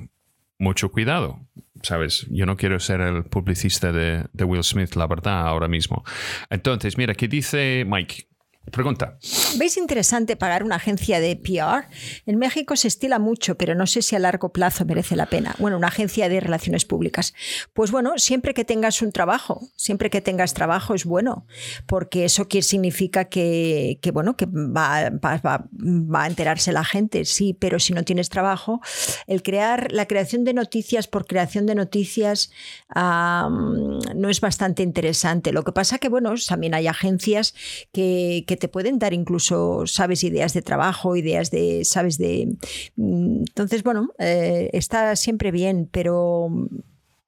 mucho cuidado, ¿sabes? Yo no quiero ser el publicista de, de Will Smith, la verdad, ahora mismo. Entonces, mira, ¿qué dice Mike? Pregunta. ¿Veis interesante pagar una agencia de PR? En México se estila mucho, pero no sé si a largo plazo merece la pena. Bueno, una agencia de relaciones públicas. Pues bueno, siempre que tengas un trabajo, siempre que tengas trabajo es bueno, porque eso significa que, bueno, que va, va, a enterarse la gente, sí, pero si no tienes trabajo, el crear, la creación de noticias por creación de noticias no es bastante interesante. Lo que pasa que, bueno, también hay agencias que, que te pueden dar incluso, sabes, ideas de trabajo, ideas de, sabes, de... Mm, entonces, bueno, eh, está siempre bien, pero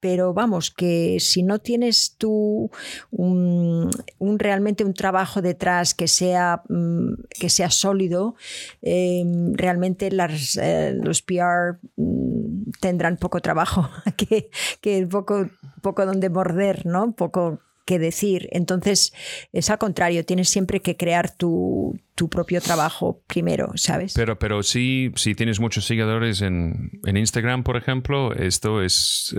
pero vamos, que si no tienes tú un, realmente un trabajo detrás que sea, mm, que sea sólido, em, realmente las, eh, los PR mm, tendrán poco trabajo, (laughs) que, que poco, poco donde morder, ¿no? Poco que decir. Entonces, es al contrario, tienes siempre que crear tu, propio trabajo primero, ¿sabes? Pero, pero sí, si tienes muchos seguidores en, Instagram, por ejemplo, esto es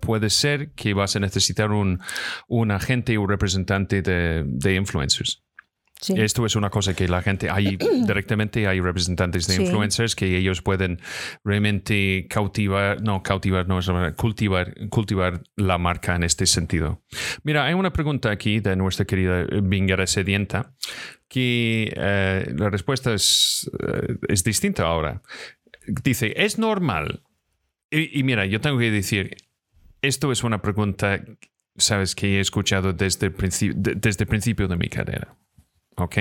puede ser que vas a necesitar un, un agente o representante de, de influencers. Esto es una cosa que la gente, hay (clears throat) directamente hay representantes de influencers que ellos pueden realmente cautivar, no, cautivar, no, cultivar, cultivar la marca en este sentido. Mira, hay una pregunta aquí de nuestra querida Vingara Sedienta que eh, la respuesta es, eh, es distinta ahora. Dice, ¿es normal? Y, mira, yo tengo que decir, esto es una pregunta, sabes, que he escuchado desde el, desde el principio de mi carrera. ¿Ok?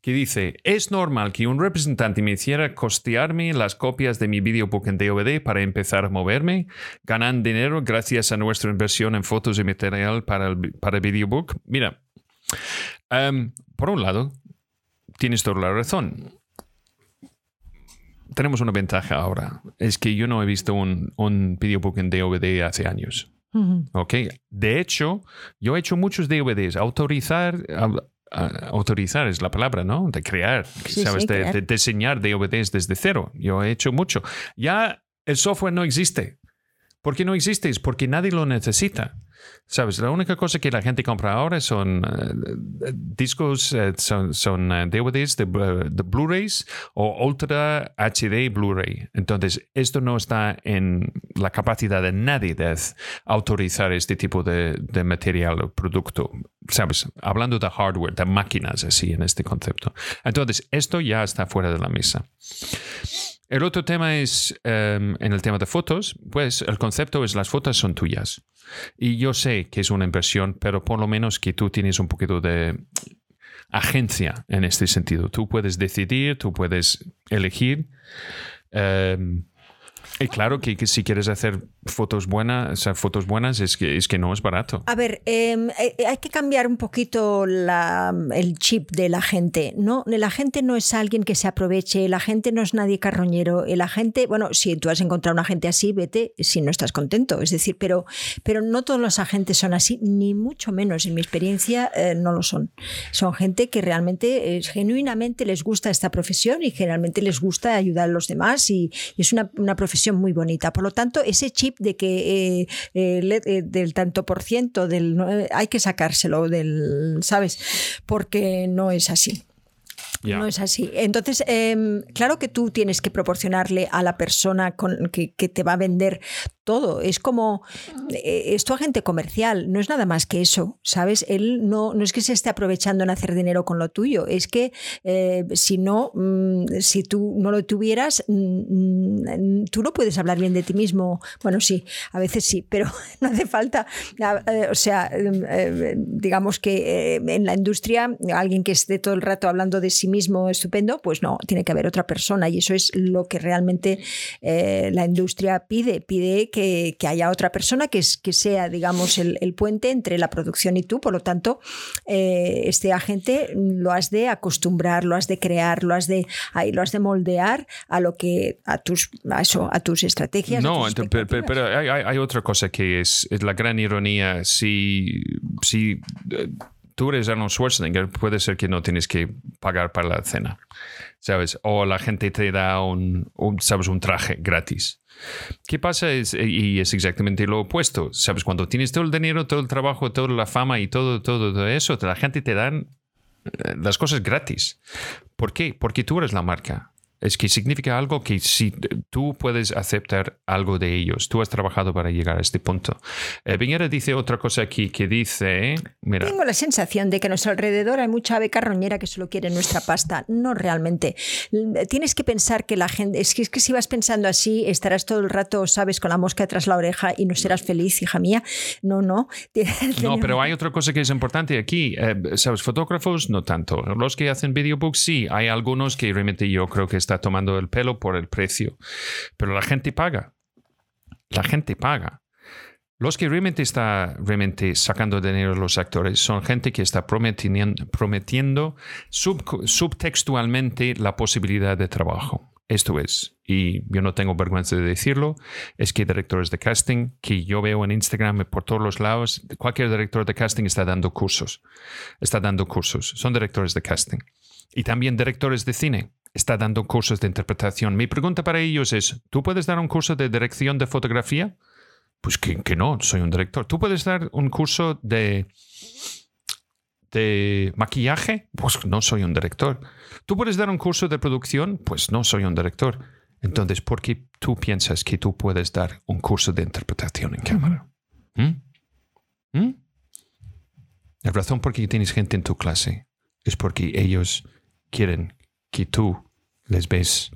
Que dice, es normal que un representante me hiciera costearme las copias de mi videobook en DVD para empezar a moverme, ganan dinero gracias a nuestra inversión en fotos y material para el, para videobook. Mira, em, por un lado, tienes toda la razón. Tenemos una ventaja ahora, es que yo no he visto un, un videobook en DVD hace años. ¿Ok? De hecho, yo he hecho muchos DVDs. Autorizar, autorizar es la palabra, ¿no? De crear, ¿sabes? de, diseñar DVDs desde cero. Yo he hecho mucho. Ya el software no existe. ¿Por qué no existe? Es porque nadie lo necesita. ¿Sabes? La única cosa que la gente compra ahora son eh, discos, eh, son, eh, DVDs de, Blu-rays o Ultra HD Blu-ray. Entonces, esto no está en la capacidad de nadie de autorizar este tipo de, de material o producto. ¿Sabes? Hablando de hardware, de máquinas así en este concepto. Entonces, esto ya está fuera de la mesa. El otro tema es, em, en el tema de fotos, pues el concepto es las fotos son tuyas. Y yo sé que es una inversión, pero por lo menos que tú tienes un poquito de agencia en este sentido. Tú puedes decidir, tú puedes elegir. Em, y claro que, si quieres hacer fotos buenas, fotos buenas es que, es que no es barato. A ver, em, eh, hay que cambiar un poquito el chip de la gente. ¿no? La gente no es alguien que se aproveche, la gente no es nadie carroñero. La gente, bueno, si tú has encontrado una gente así, vete si no estás contento. Es decir, pero, pero no todos los agentes son así, ni mucho menos. En mi experiencia eh, no lo son. Son gente que realmente, eh, genuinamente les gusta esta profesión y generalmente les gusta ayudar a los demás y, y es una, una profesión muy bonita. Por lo tanto, ese chip de que eh, eh, eh, del tanto por ciento del hay que sacárselo del, ¿sabes? Porque no es así. No es así. Entonces, em, claro que tú tienes que proporcionarle a la persona con, que, que, te va a vender todo. Es como, eh, es tu agente comercial, no es nada más que eso, ¿sabes? Él no, no es que se esté aprovechando en hacer dinero con lo tuyo, es que eh, si no, mm, si tú no lo tuvieras, mm, mm, tú no puedes hablar bien de ti mismo. Bueno, sí, a veces sí, pero (laughs) no hace falta. Eh, o sea, digamos que en la industria, alguien que esté todo el rato hablando de sí mismo estupendo, pues no, tiene que haber otra persona y eso es lo que realmente la industria pide. Pide que, haya otra persona que, es, que sea, digamos, el, puente entre la producción y tú. Por lo tanto, eh, este agente lo has de acostumbrar, lo has de crear, lo has de, ahí, lo has de moldear a lo que a tus, a eso, a tus estrategias. No, pero, hay, otra cosa que es, es la gran ironía. Si, si eh, tú eres Arnold Schwarzenegger, puede ser que no tienes que pagar para la cena, ¿sabes? O la gente te da un, un ¿sabes? un traje gratis. ¿Qué pasa? Es, y es exactamente lo opuesto. ¿Sabes? Cuando tienes todo el dinero, todo el trabajo, toda la fama y todo, todo, todo eso, la gente te dan las cosas gratis. ¿Por qué? Porque tú eres la marca. Es que significa algo que si tú puedes aceptar algo de ellos, tú has trabajado para llegar a este punto. Eh, dice otra cosa aquí que dice, mira, Tengo la sensación de que a nuestro alrededor hay mucha ave carroñera que solo quiere nuestra pasta. No realmente. Tienes que pensar que la gente, es que, es que si vas pensando así, estarás todo el rato, sabes, con la mosca tras la oreja y no serás feliz, hija mía. No, no. (laughs) No, pero hay otra cosa que es importante aquí. Eh, ¿Sabes? Fotógrafos, no tanto. Los que hacen videobooks, sí. Hay algunos que realmente yo creo que tomando el pelo por el precio. Pero la gente paga. La gente paga. Los que realmente está realmente sacando dinero de los actores son gente que está prometiendo, prometiendo sub- subtextualmente la posibilidad de trabajo. Esto es, y yo no tengo vergüenza de decirlo, es que directores de casting que yo veo en Instagram por todos los lados, cualquier director de casting está dando cursos. Está dando cursos. Son directores de casting. Y también directores de cine. Está dando cursos de interpretación. Mi pregunta para ellos es, ¿tú puedes dar un curso de dirección de fotografía? Pues que, no, soy un director. ¿Tú puedes dar un curso de, de maquillaje? Pues no soy un director. ¿Tú puedes dar un curso de producción? Pues no soy un director. Entonces, ¿por qué tú piensas que tú puedes dar un curso de interpretación en cámara? ¿Mm? ¿Mm? La razón por qué tienes gente en tu clase es porque ellos quieren que tú les ves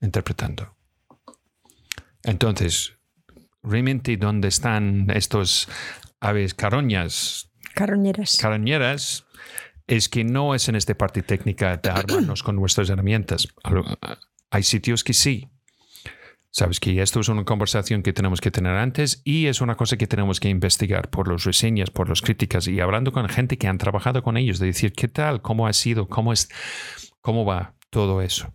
interpretando. Entonces, realmente dónde están estos aves caroñas, Carroñeras. caroñeras, es que no es en esta parte técnica de (clears throat) armarnos con nuestras herramientas. Algo- Hay sitios que sí. Sabes que esto es una conversación que tenemos que tener antes y es una cosa que tenemos que investigar por las reseñas, por las críticas y hablando con gente que han trabajado con ellos, de decir qué tal, cómo ha sido, cómo es, cómo va todo eso.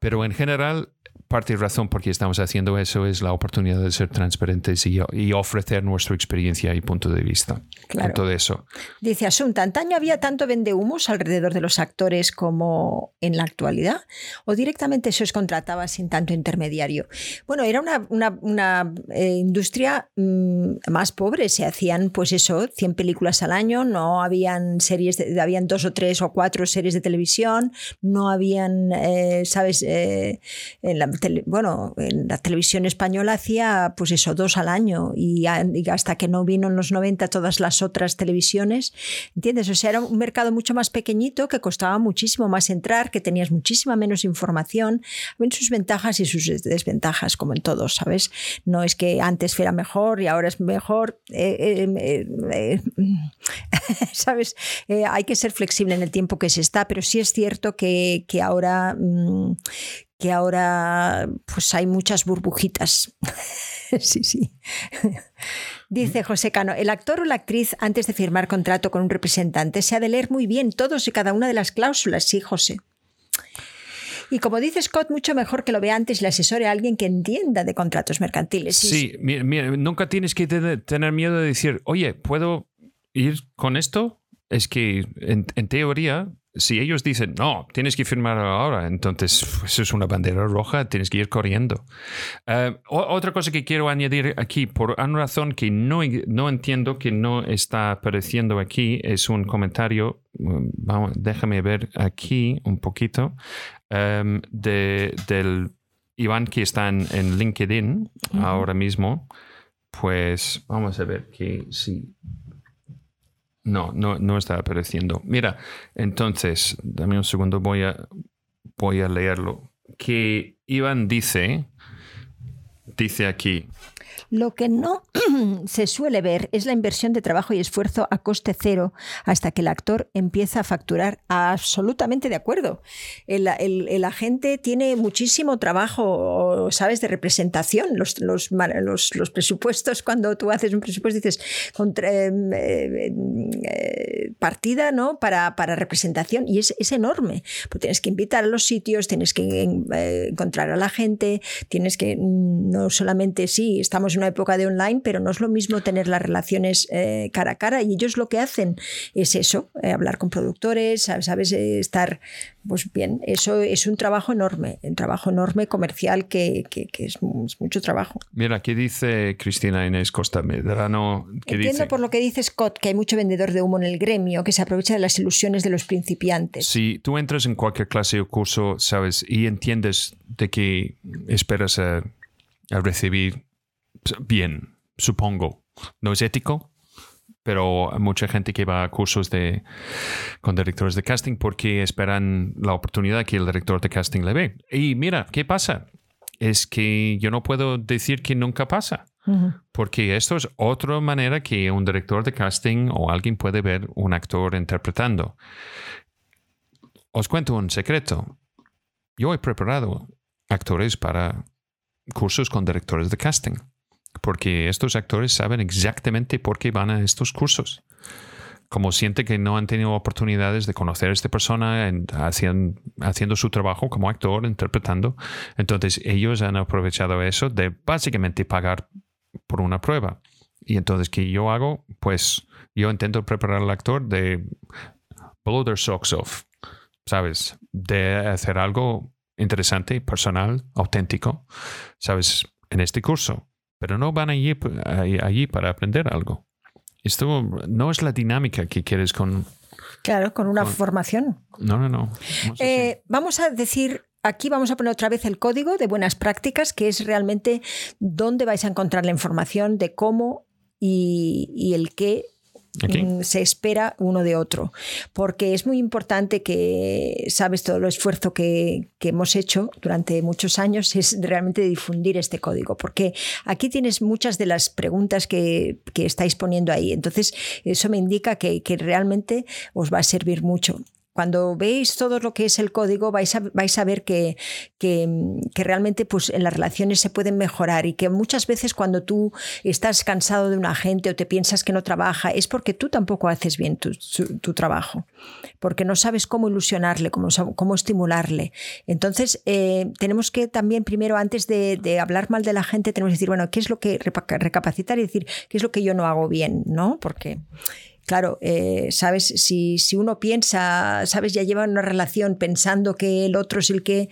Pero en general, parte y razón por qué estamos haciendo eso es la oportunidad de ser transparentes y, y ofrecer nuestra experiencia y punto de vista Claro. todo eso. Dice Asunta, ¿antaño había tanto vendehumos alrededor de los actores como en la actualidad? ¿O directamente se os contrataba sin tanto intermediario? Bueno, era una, una- una, eh, industria mm, más pobre. Se hacían, pues eso, 100 películas al año, no habían series, de- habían dos o tres o cuatro series de televisión, no habían, eh, ¿sabes? Eh, en la tele- bueno, en la televisión española hacía, pues eso, dos al año y, hasta que no vino en los 90 todas las otras televisiones, ¿entiendes? O sea, era un mercado mucho más pequeñito que costaba muchísimo más entrar, que tenías muchísima menos información, ven sus ventajas y sus des- desventajas, como en todos, ¿sabes? No es que antes era mejor y ahora es mejor, eh, eh, eh, eh, (laughs) ¿sabes? Eh, hay que ser flexible en el tiempo que se está, pero sí es cierto que, que ahora... mm, que ahora pues hay muchas burbujitas. (laughs) sí, sí. (laughs) Dice José Cano, el actor o la actriz antes de firmar contrato con un representante se ha de leer muy bien todos y cada una de las cláusulas, sí, José. Y como dice Scott, mucho mejor que lo vea antes y le asesore a alguien que entienda de contratos mercantiles. Sí, mira, mira, nunca tienes que te- tener miedo de decir, oye, ¿puedo ir con esto? Es que en, en teoría, si ellos dicen, no, tienes que firmar ahora, entonces pues, eso es una bandera roja, tienes que ir corriendo. Eh, otra cosa que quiero añadir aquí, por una razón que no, no entiendo, que no está apareciendo aquí, es un comentario, mm, vamos, déjame ver aquí un poquito, em, de, del Iván que está en, en LinkedIn ahora mismo, pues vamos a ver que sí. No, no, no está apareciendo. Mira, entonces, dame un segundo, voy a, voy a leerlo. Que Iván dice, dice aquí, Lo que no (clears throat) se suele ver es la inversión de trabajo y esfuerzo a coste cero hasta que el actor empieza a facturar. Absolutamente de acuerdo. El, el- agente tiene muchísimo trabajo, ¿sabes?, de representación. Los, presupuestos, cuando tú haces un presupuesto, dices contra- eh, eh, eh, partida ¿no? para, representación y es, enorme. Pues tienes que invitar a los sitios, tienes que encontrar a la gente, tienes que mm, no solamente, sí, estamos una época de online, pero no es lo mismo tener las relaciones eh, cara a cara y ellos lo que hacen es eso, eh, hablar con productores, sabes, eh, estar, pues bien, eso es un trabajo enorme, un trabajo enorme comercial que, es, mucho trabajo. Mira, ¿qué dice Cristina Inés Costa Medrano? Entiendo por lo que dice Scott que hay mucho vendedor de humo en el gremio que se aprovecha de las ilusiones de los principiantes. Si tú entras en cualquier clase o curso, sabes, y entiendes de que esperas a recibir bien, supongo. No es ético, pero hay mucha gente que va a cursos de, con directores de casting porque esperan la oportunidad que el director de casting le ve. Y mira, ¿qué pasa? Es que yo no puedo decir que nunca pasa. Porque esto es otra manera que un director de casting o alguien puede ver un actor interpretando. Os cuento un secreto. Yo he preparado actores para cursos con directores de casting, porque estos actores saben exactamente por qué van a estos cursos. Como sienten que no han tenido oportunidades de conocer a esta persona haciendo su trabajo como actor, interpretando, entonces ellos han aprovechado eso de básicamente pagar por una prueba. Y entonces, ¿qué yo hago? Pues yo intento preparar al actor de blow their socks off, ¿sabes? De hacer algo interesante, personal, auténtico, ¿sabes? En este curso. Pero no van allí, allí para aprender algo. Esto no es la dinámica que quieres con... Claro, con una formación. No, no, no. Eh, vamos a decir aquí vamos a poner otra vez el código de buenas prácticas, que es realmente dónde vais a encontrar la información de cómo y, y el qué Mm, se espera uno de otro. Porque es muy importante que, sabes, todo el esfuerzo que, hemos hecho durante muchos años es realmente difundir este código. Porque aquí tienes muchas de las preguntas que, estáis poniendo ahí. Entonces, eso me indica que, que realmente os va a servir mucho cuando veis todo lo que es el código vais a, vais a ver que, que, realmente pues, en las relaciones se pueden mejorar y que muchas veces cuando tú estás cansado de una gente o te piensas que no trabaja es porque tú tampoco haces bien tu, trabajo, porque no sabes cómo ilusionarle, cómo, cómo estimularle. Entonces eh, tenemos que también primero antes de, de, hablar mal de la gente tenemos que decir, bueno, ¿qué es lo que recapacitar y decir qué es lo que yo no hago bien? ¿no? Porque claro, eh, sabes, si, si, uno piensa, sabes, ya lleva una relación pensando que el otro es el que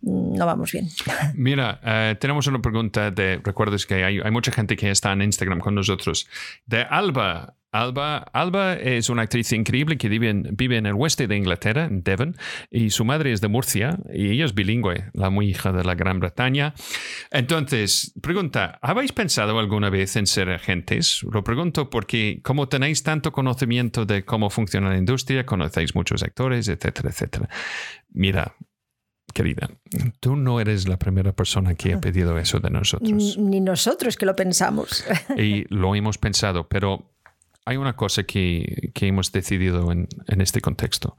mm, no vamos bien. (laughs) Mira, eh, tenemos una pregunta de, recuerdes que hay, hay, mucha gente que está en Instagram con nosotros, de Alba. Alba, Alba es una actriz increíble que vive en, vive en el oeste de Inglaterra, en Devon, y su madre es de Murcia y ella es bilingüe, la muy hija de la Gran Bretaña. Entonces, pregunta, ¿habéis pensado alguna vez en ser agentes? Lo pregunto porque como tenéis tanto conocimiento de cómo funciona la industria, conocéis muchos actores, etcétera, etcétera. Mira, querida, tú no eres la primera persona que ha pedido eso de nosotros. Ni nosotros que lo pensamos. Y lo hemos pensado, pero hay una cosa que, hemos decidido en, este contexto.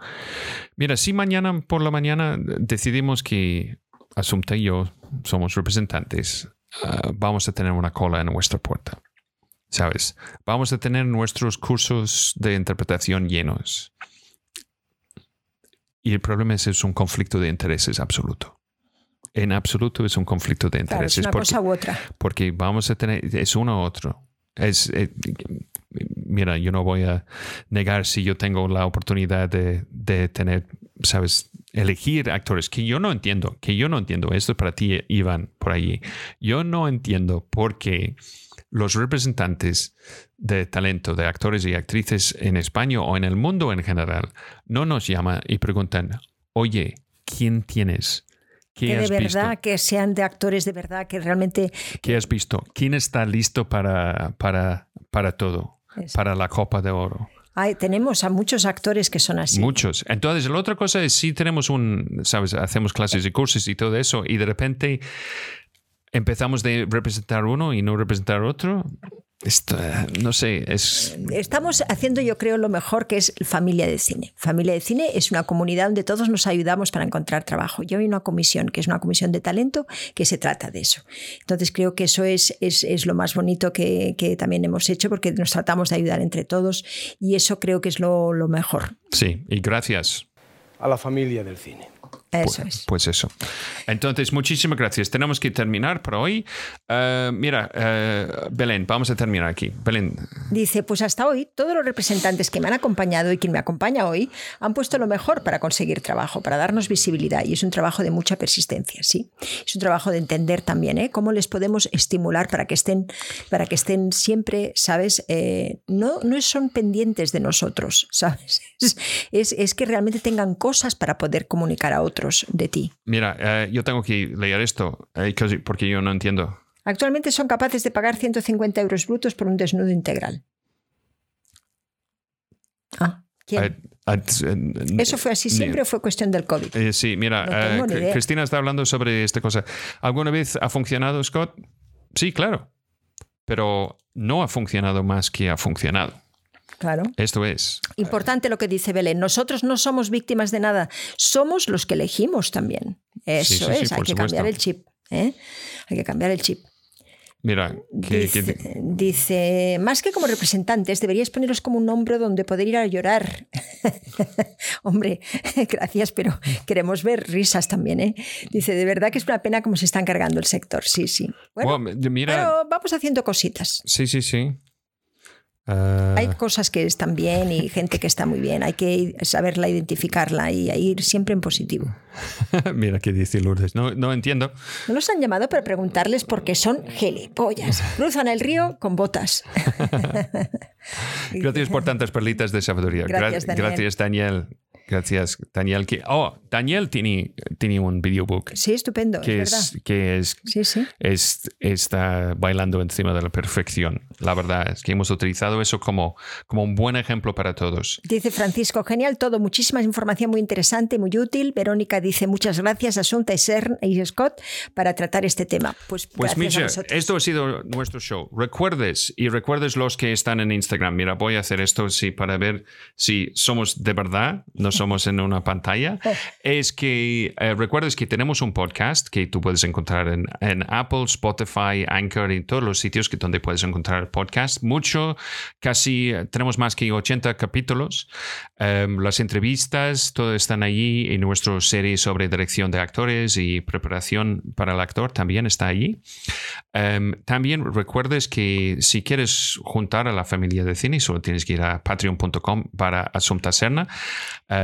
Mira, si mañana por la mañana decidimos que Asunta y yo somos representantes, ah, vamos a tener una cola en nuestra puerta. ¿Sabes? Vamos a tener nuestros cursos de interpretación llenos. Y el problema es, es un conflicto de intereses absoluto. En absoluto es un conflicto de intereses. es una cosa u otra. Porque vamos a tener, es uno u otro. Es, eh, mira, yo no voy a negar si yo tengo la oportunidad de, de, tener, sabes, elegir actores que yo no entiendo, que yo no entiendo. Esto es para ti, Iván, por allí. Yo no entiendo por qué los representantes de talento, de actores y actrices en España o en el mundo en general, no nos llaman y preguntan, oye, ¿quién tienes? que de verdad, que sean de actores de verdad, que realmente... ¿Qué has visto? ¿Quién está listo para, para, para todo? Para la Copa de Oro. tenemos a muchos actores que son así. Muchos. Entonces, la otra cosa es si tenemos un, sabes, hacemos clases y cursos y todo eso, y de repente empezamos de representar uno y no representar otro. Esto, no sé, es... Estamos haciendo, yo creo, lo mejor que es familia de cine. Familia de cine es una comunidad donde todos nos ayudamos para encontrar trabajo. Yo hay una comisión, que es una comisión de talento, que se trata de eso. Entonces creo que eso es, es, lo más bonito que, también hemos hecho, porque nos tratamos de ayudar entre todos y eso creo que es lo, lo mejor. Sí, y gracias. A la familia del cine. Eso pues, es. pues eso. Entonces, muchísimas gracias. Tenemos que terminar por hoy. Eh, mira, eh, Belén, vamos a terminar aquí. Belén. Dice, pues hasta hoy todos los representantes que me han acompañado y quien me acompaña hoy han puesto lo mejor para conseguir trabajo, para darnos visibilidad y es un trabajo de mucha persistencia, ¿sí? Es un trabajo de entender también ¿eh? cómo les podemos estimular para que estén, para que estén siempre, ¿sabes? Eh, no, no son pendientes de nosotros, (laughs) ¿sabes? Es, es, es que realmente tengan cosas para poder comunicar a otros de ti. Mira, eh, yo tengo que leer esto eh, porque yo no entiendo. Actualmente son capaces de pagar 150 euros brutos por un desnudo integral. Ah, ¿quién? Eh, ¿Eso fue así siempre o fue cuestión del COVID? Eh, sí, mira, No. Cristina está hablando sobre esta cosa. ¿Alguna vez ha funcionado, Scott? Sí, claro. Pero no ha funcionado más que ha funcionado. Claro. Esto es. Importante lo que dice Belén. Nosotros no somos víctimas de nada, somos los que elegimos también. Eso Sí, sí, sí, es, hay que supuesto. cambiar el chip. ¿eh? Hay que cambiar el chip. Mira, que, Dice, que- dice, más que como representantes, deberíais poneros como un hombro donde poder ir a llorar. (laughs) Hombre, (laughs) gracias, pero queremos ver risas también. ¿eh? Dice, de verdad que es una pena cómo se están cargando el sector. Sí, sí. Bueno, Bueno, mira, pero vamos haciendo cositas. sí, sí, sí. Ah, Hay cosas que están bien y gente que está muy bien. Hay que saberla identificarla y ir siempre en positivo. (laughs) mira qué dice Lourdes. No, no entiendo. No los han llamado para preguntarles por qué son gilipollas. (laughs) Cruzan el río con botas. (laughs) Gracias por tantas perlitas de sabiduría. Gra- Gracias, Daniel. Gracias, Daniel. Gracias, Daniel. Que, oh, Daniel tiene, tiene un videobook Sí, estupendo, que es verdad. es, que es Sí, sí. es- está bailando encima de la perfección. La verdad es que hemos utilizado eso como, como un buen ejemplo para todos. Dice Francisco, genial todo, muchísima información muy interesante, muy útil. Verónica dice, muchas gracias Asunta y, Scott para tratar este tema. Pues, Pues Misha, esto ha sido nuestro show. Recuerdes y recuerdes los que están en Instagram. Mira, voy a hacer esto sí, para ver si somos de verdad, no somos en una pantalla. (laughs) Es que eh, recuerdes que tenemos un podcast que tú puedes encontrar en, en Apple, Spotify, Anchor y todos los sitios que donde puedes encontrar podcast. Mucho, casi tenemos más que 80 capítulos. Em, las entrevistas, todo están allí y nuestra serie sobre dirección de actores y preparación para el actor también está allí. Em, también recuerdes que si quieres juntar a la familia de cine, solo tienes que ir a patreon.com para Asunta Serna.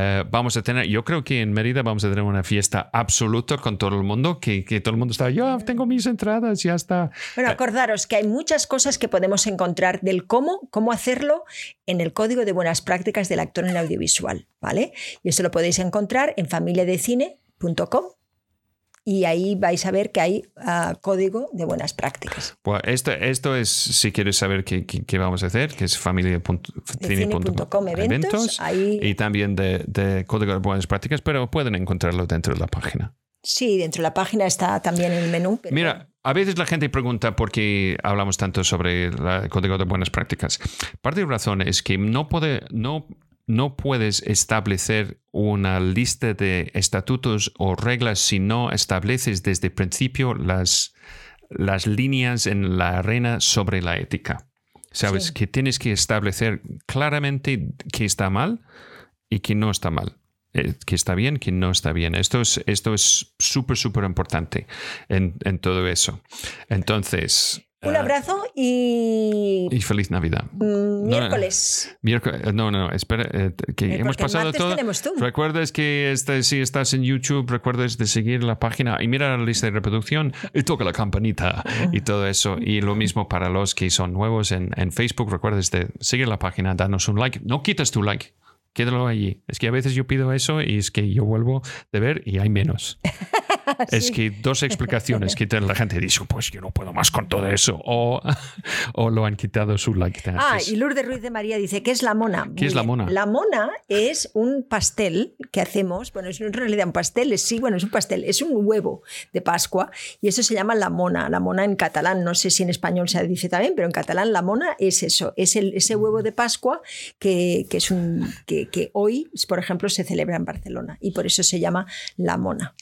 Eh, vamos a tener, yo creo que en Mérida vamos a tener una fiesta absoluta con todo el mundo, que, que todo el mundo está, yo tengo mis entradas, ya está. Bueno, acordaros que hay muchas cosas que podemos encontrar del cómo, cómo hacerlo en el código de buenas prácticas del actor en audiovisual, ¿vale? Y eso lo podéis encontrar en familiadecine.com y ahí vais a ver que hay ah, código de buenas prácticas. Esto, esto es, si quieres saber qué, qué- qué vamos a hacer, que es familia.cine.com cine.com eventos, ahí y también de, de Código de Buenas Prácticas, pero pueden encontrarlo dentro de la página. sí, dentro de la página está también el menú. pero. Mira, a veces la gente pregunta por qué hablamos tanto sobre el Código de Buenas Prácticas. Parte de la razón es que no, puede, no, no puedes establecer una lista de estatutos o reglas si no estableces desde el principio las, las líneas en la arena sobre la ética. Sabes Sí. que tienes que establecer claramente qué está mal y qué no está mal. eh, que está bien, que no está bien. Esto es esto es súper, súper importante en, en todo eso. Entonces, Un eh, abrazo y y feliz Navidad. mm, miércoles. Miércoles- no, no, espera, eh, que Eh, hemos pasado todo. Recuerdes que este, si estás en YouTube, recuerdes de seguir la página y mira la lista de reproducción y toca la campanita y todo eso. Y lo mismo para los que son nuevos en, en Facebook, recuerdes de seguir la página, darnos un like. No quitas tu like. Quédalo allí. Es que a veces yo pido eso y es que yo vuelvo de ver y hay menos. (laughs) Es que dos explicaciones que la gente dice, pues yo no puedo más con todo eso. O, (laughs) o lo han quitado su like. Ah, y Lourdes Ruiz de María dice, ¿qué es la mona? ¿Qué es la mona? La mona es un pastel que hacemos, bueno, es en realidad un pastel, es, sí, bueno, es un pastel, es un huevo de Pascua y eso se llama la mona, la mona en catalán, no sé si en español se dice también, pero en catalán la mona es eso, es el, ese huevo de Pascua que, que es un, que, que hoy, por ejemplo, se celebra en Barcelona y por eso se llama la mona.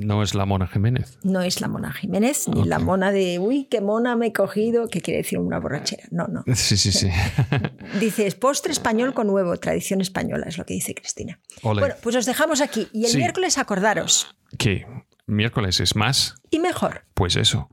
No es la Mona Jiménez. No es la Mona Jiménez, ni la mona de, uy, qué mona me he cogido, que quiere decir una borrachera. No, no. (laughs) Sí, sí, sí. (laughs) Dices, postre español con huevo, tradición española, es lo que dice Cristina. Ole. Bueno, pues os dejamos aquí. Y el Sí. miércoles acordaros. ¿Qué? ¿Miércoles es más? Y mejor. Pues eso.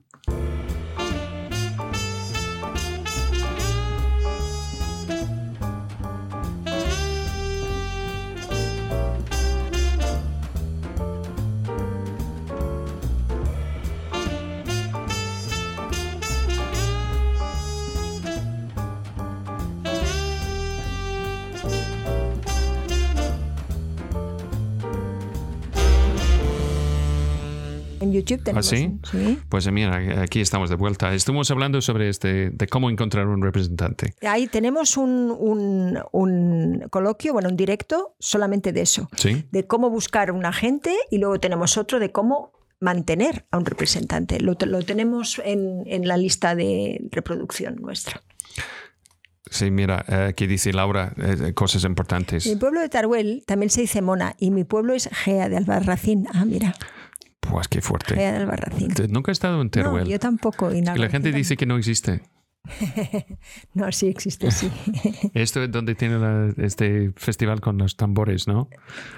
YouTube tenemos. sí? Pues mira, aquí estamos de vuelta. Estuvimos hablando sobre este, de cómo encontrar un representante. Ahí tenemos un, un- un coloquio, bueno, un directo solamente de eso. ¿Sí? De cómo buscar un agente y luego tenemos otro de cómo mantener a un representante. Lo, lo tenemos en, en la lista de reproducción nuestra. Sí, mira, eh, aquí dice Laura eh, cosas importantes. Mi pueblo de Taruel también se dice Mona y mi pueblo es Gea de Albarracín. Ah, mira, Pues qué fuerte. Gea de Albarracín. Te- Nunca he estado en No, Teruel. yo tampoco. y la gente dice que no existe. (laughs) No, sí existe, sí. (laughs) Esto es donde tiene la- este festival con los tambores, ¿no?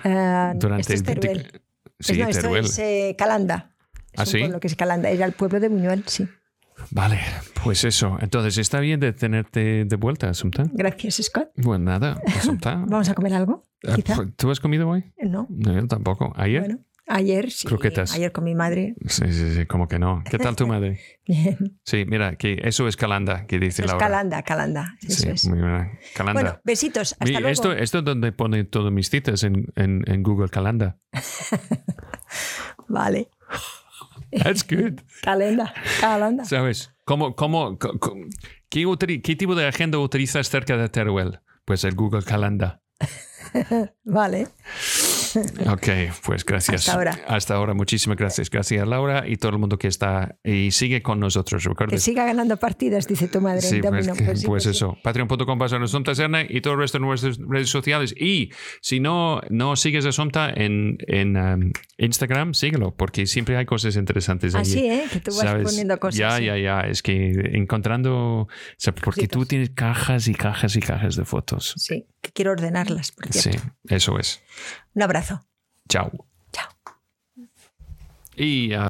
Ah, Durante esto es 20 Teruel. Sí, Es- no, esto Teruel. es eh, Calanda. Es ¿Ah, un sí? pueblo que es Calanda. Era el pueblo de Buñuel, sí. Vale, pues eso. Entonces, ¿está bien de tenerte de vuelta, Asunta? Gracias, Scott. Bueno, nada, Asunta. (laughs) ¿Vamos a comer algo? Ah, Quizá. ¿Tú has comido hoy? No. No, yo tampoco. ¿Ayer? Bueno, ayer sí. Croquetas. Ayer con mi madre. Sí, sí, sí, como que no. ¿Qué tal tu (laughs) madre? Bien. Sí, mira, que eso es Calanda, que dice Es Laura. Calanda, Calanda. Eso Sí, es. muy bien. Calanda. Bueno, besitos. Hasta luego. esto, esto es donde pone todas mis citas en, en, en Google Calanda. (laughs) Vale. That's good. (laughs) Calenda. Calanda. ¿Sabes? ¿Cómo, cómo, co- qué, ¿Qué tipo de agenda utilizas cerca de Teruel? Pues el Google Calanda. Vale. (laughs) Ok, pues gracias. Hasta ahora. Hasta ahora, muchísimas gracias. Gracias Laura y todo el mundo que está y sigue con nosotros. Que Recuerden. siga ganando partidas, dice tu madre. Sí, pues, que- Pues sí, pues sí. eso. Patreon.com pasa Sonta Serna y todo el resto de nuestras redes sociales. Y si no, no sigues a Sonta en, en um, Instagram, síguelo, porque siempre hay cosas interesantes ahí. Así, ¿eh? Que tú vas ¿sabes? poniendo cosas. Ya, sí. ya, ya. Es que encontrando. o sea, porque tú tienes cajas y cajas y cajas de fotos. Sí, que quiero ordenarlas, por Sí, cierto. eso es. Un abrazo. Chao. Chao. Y. ah,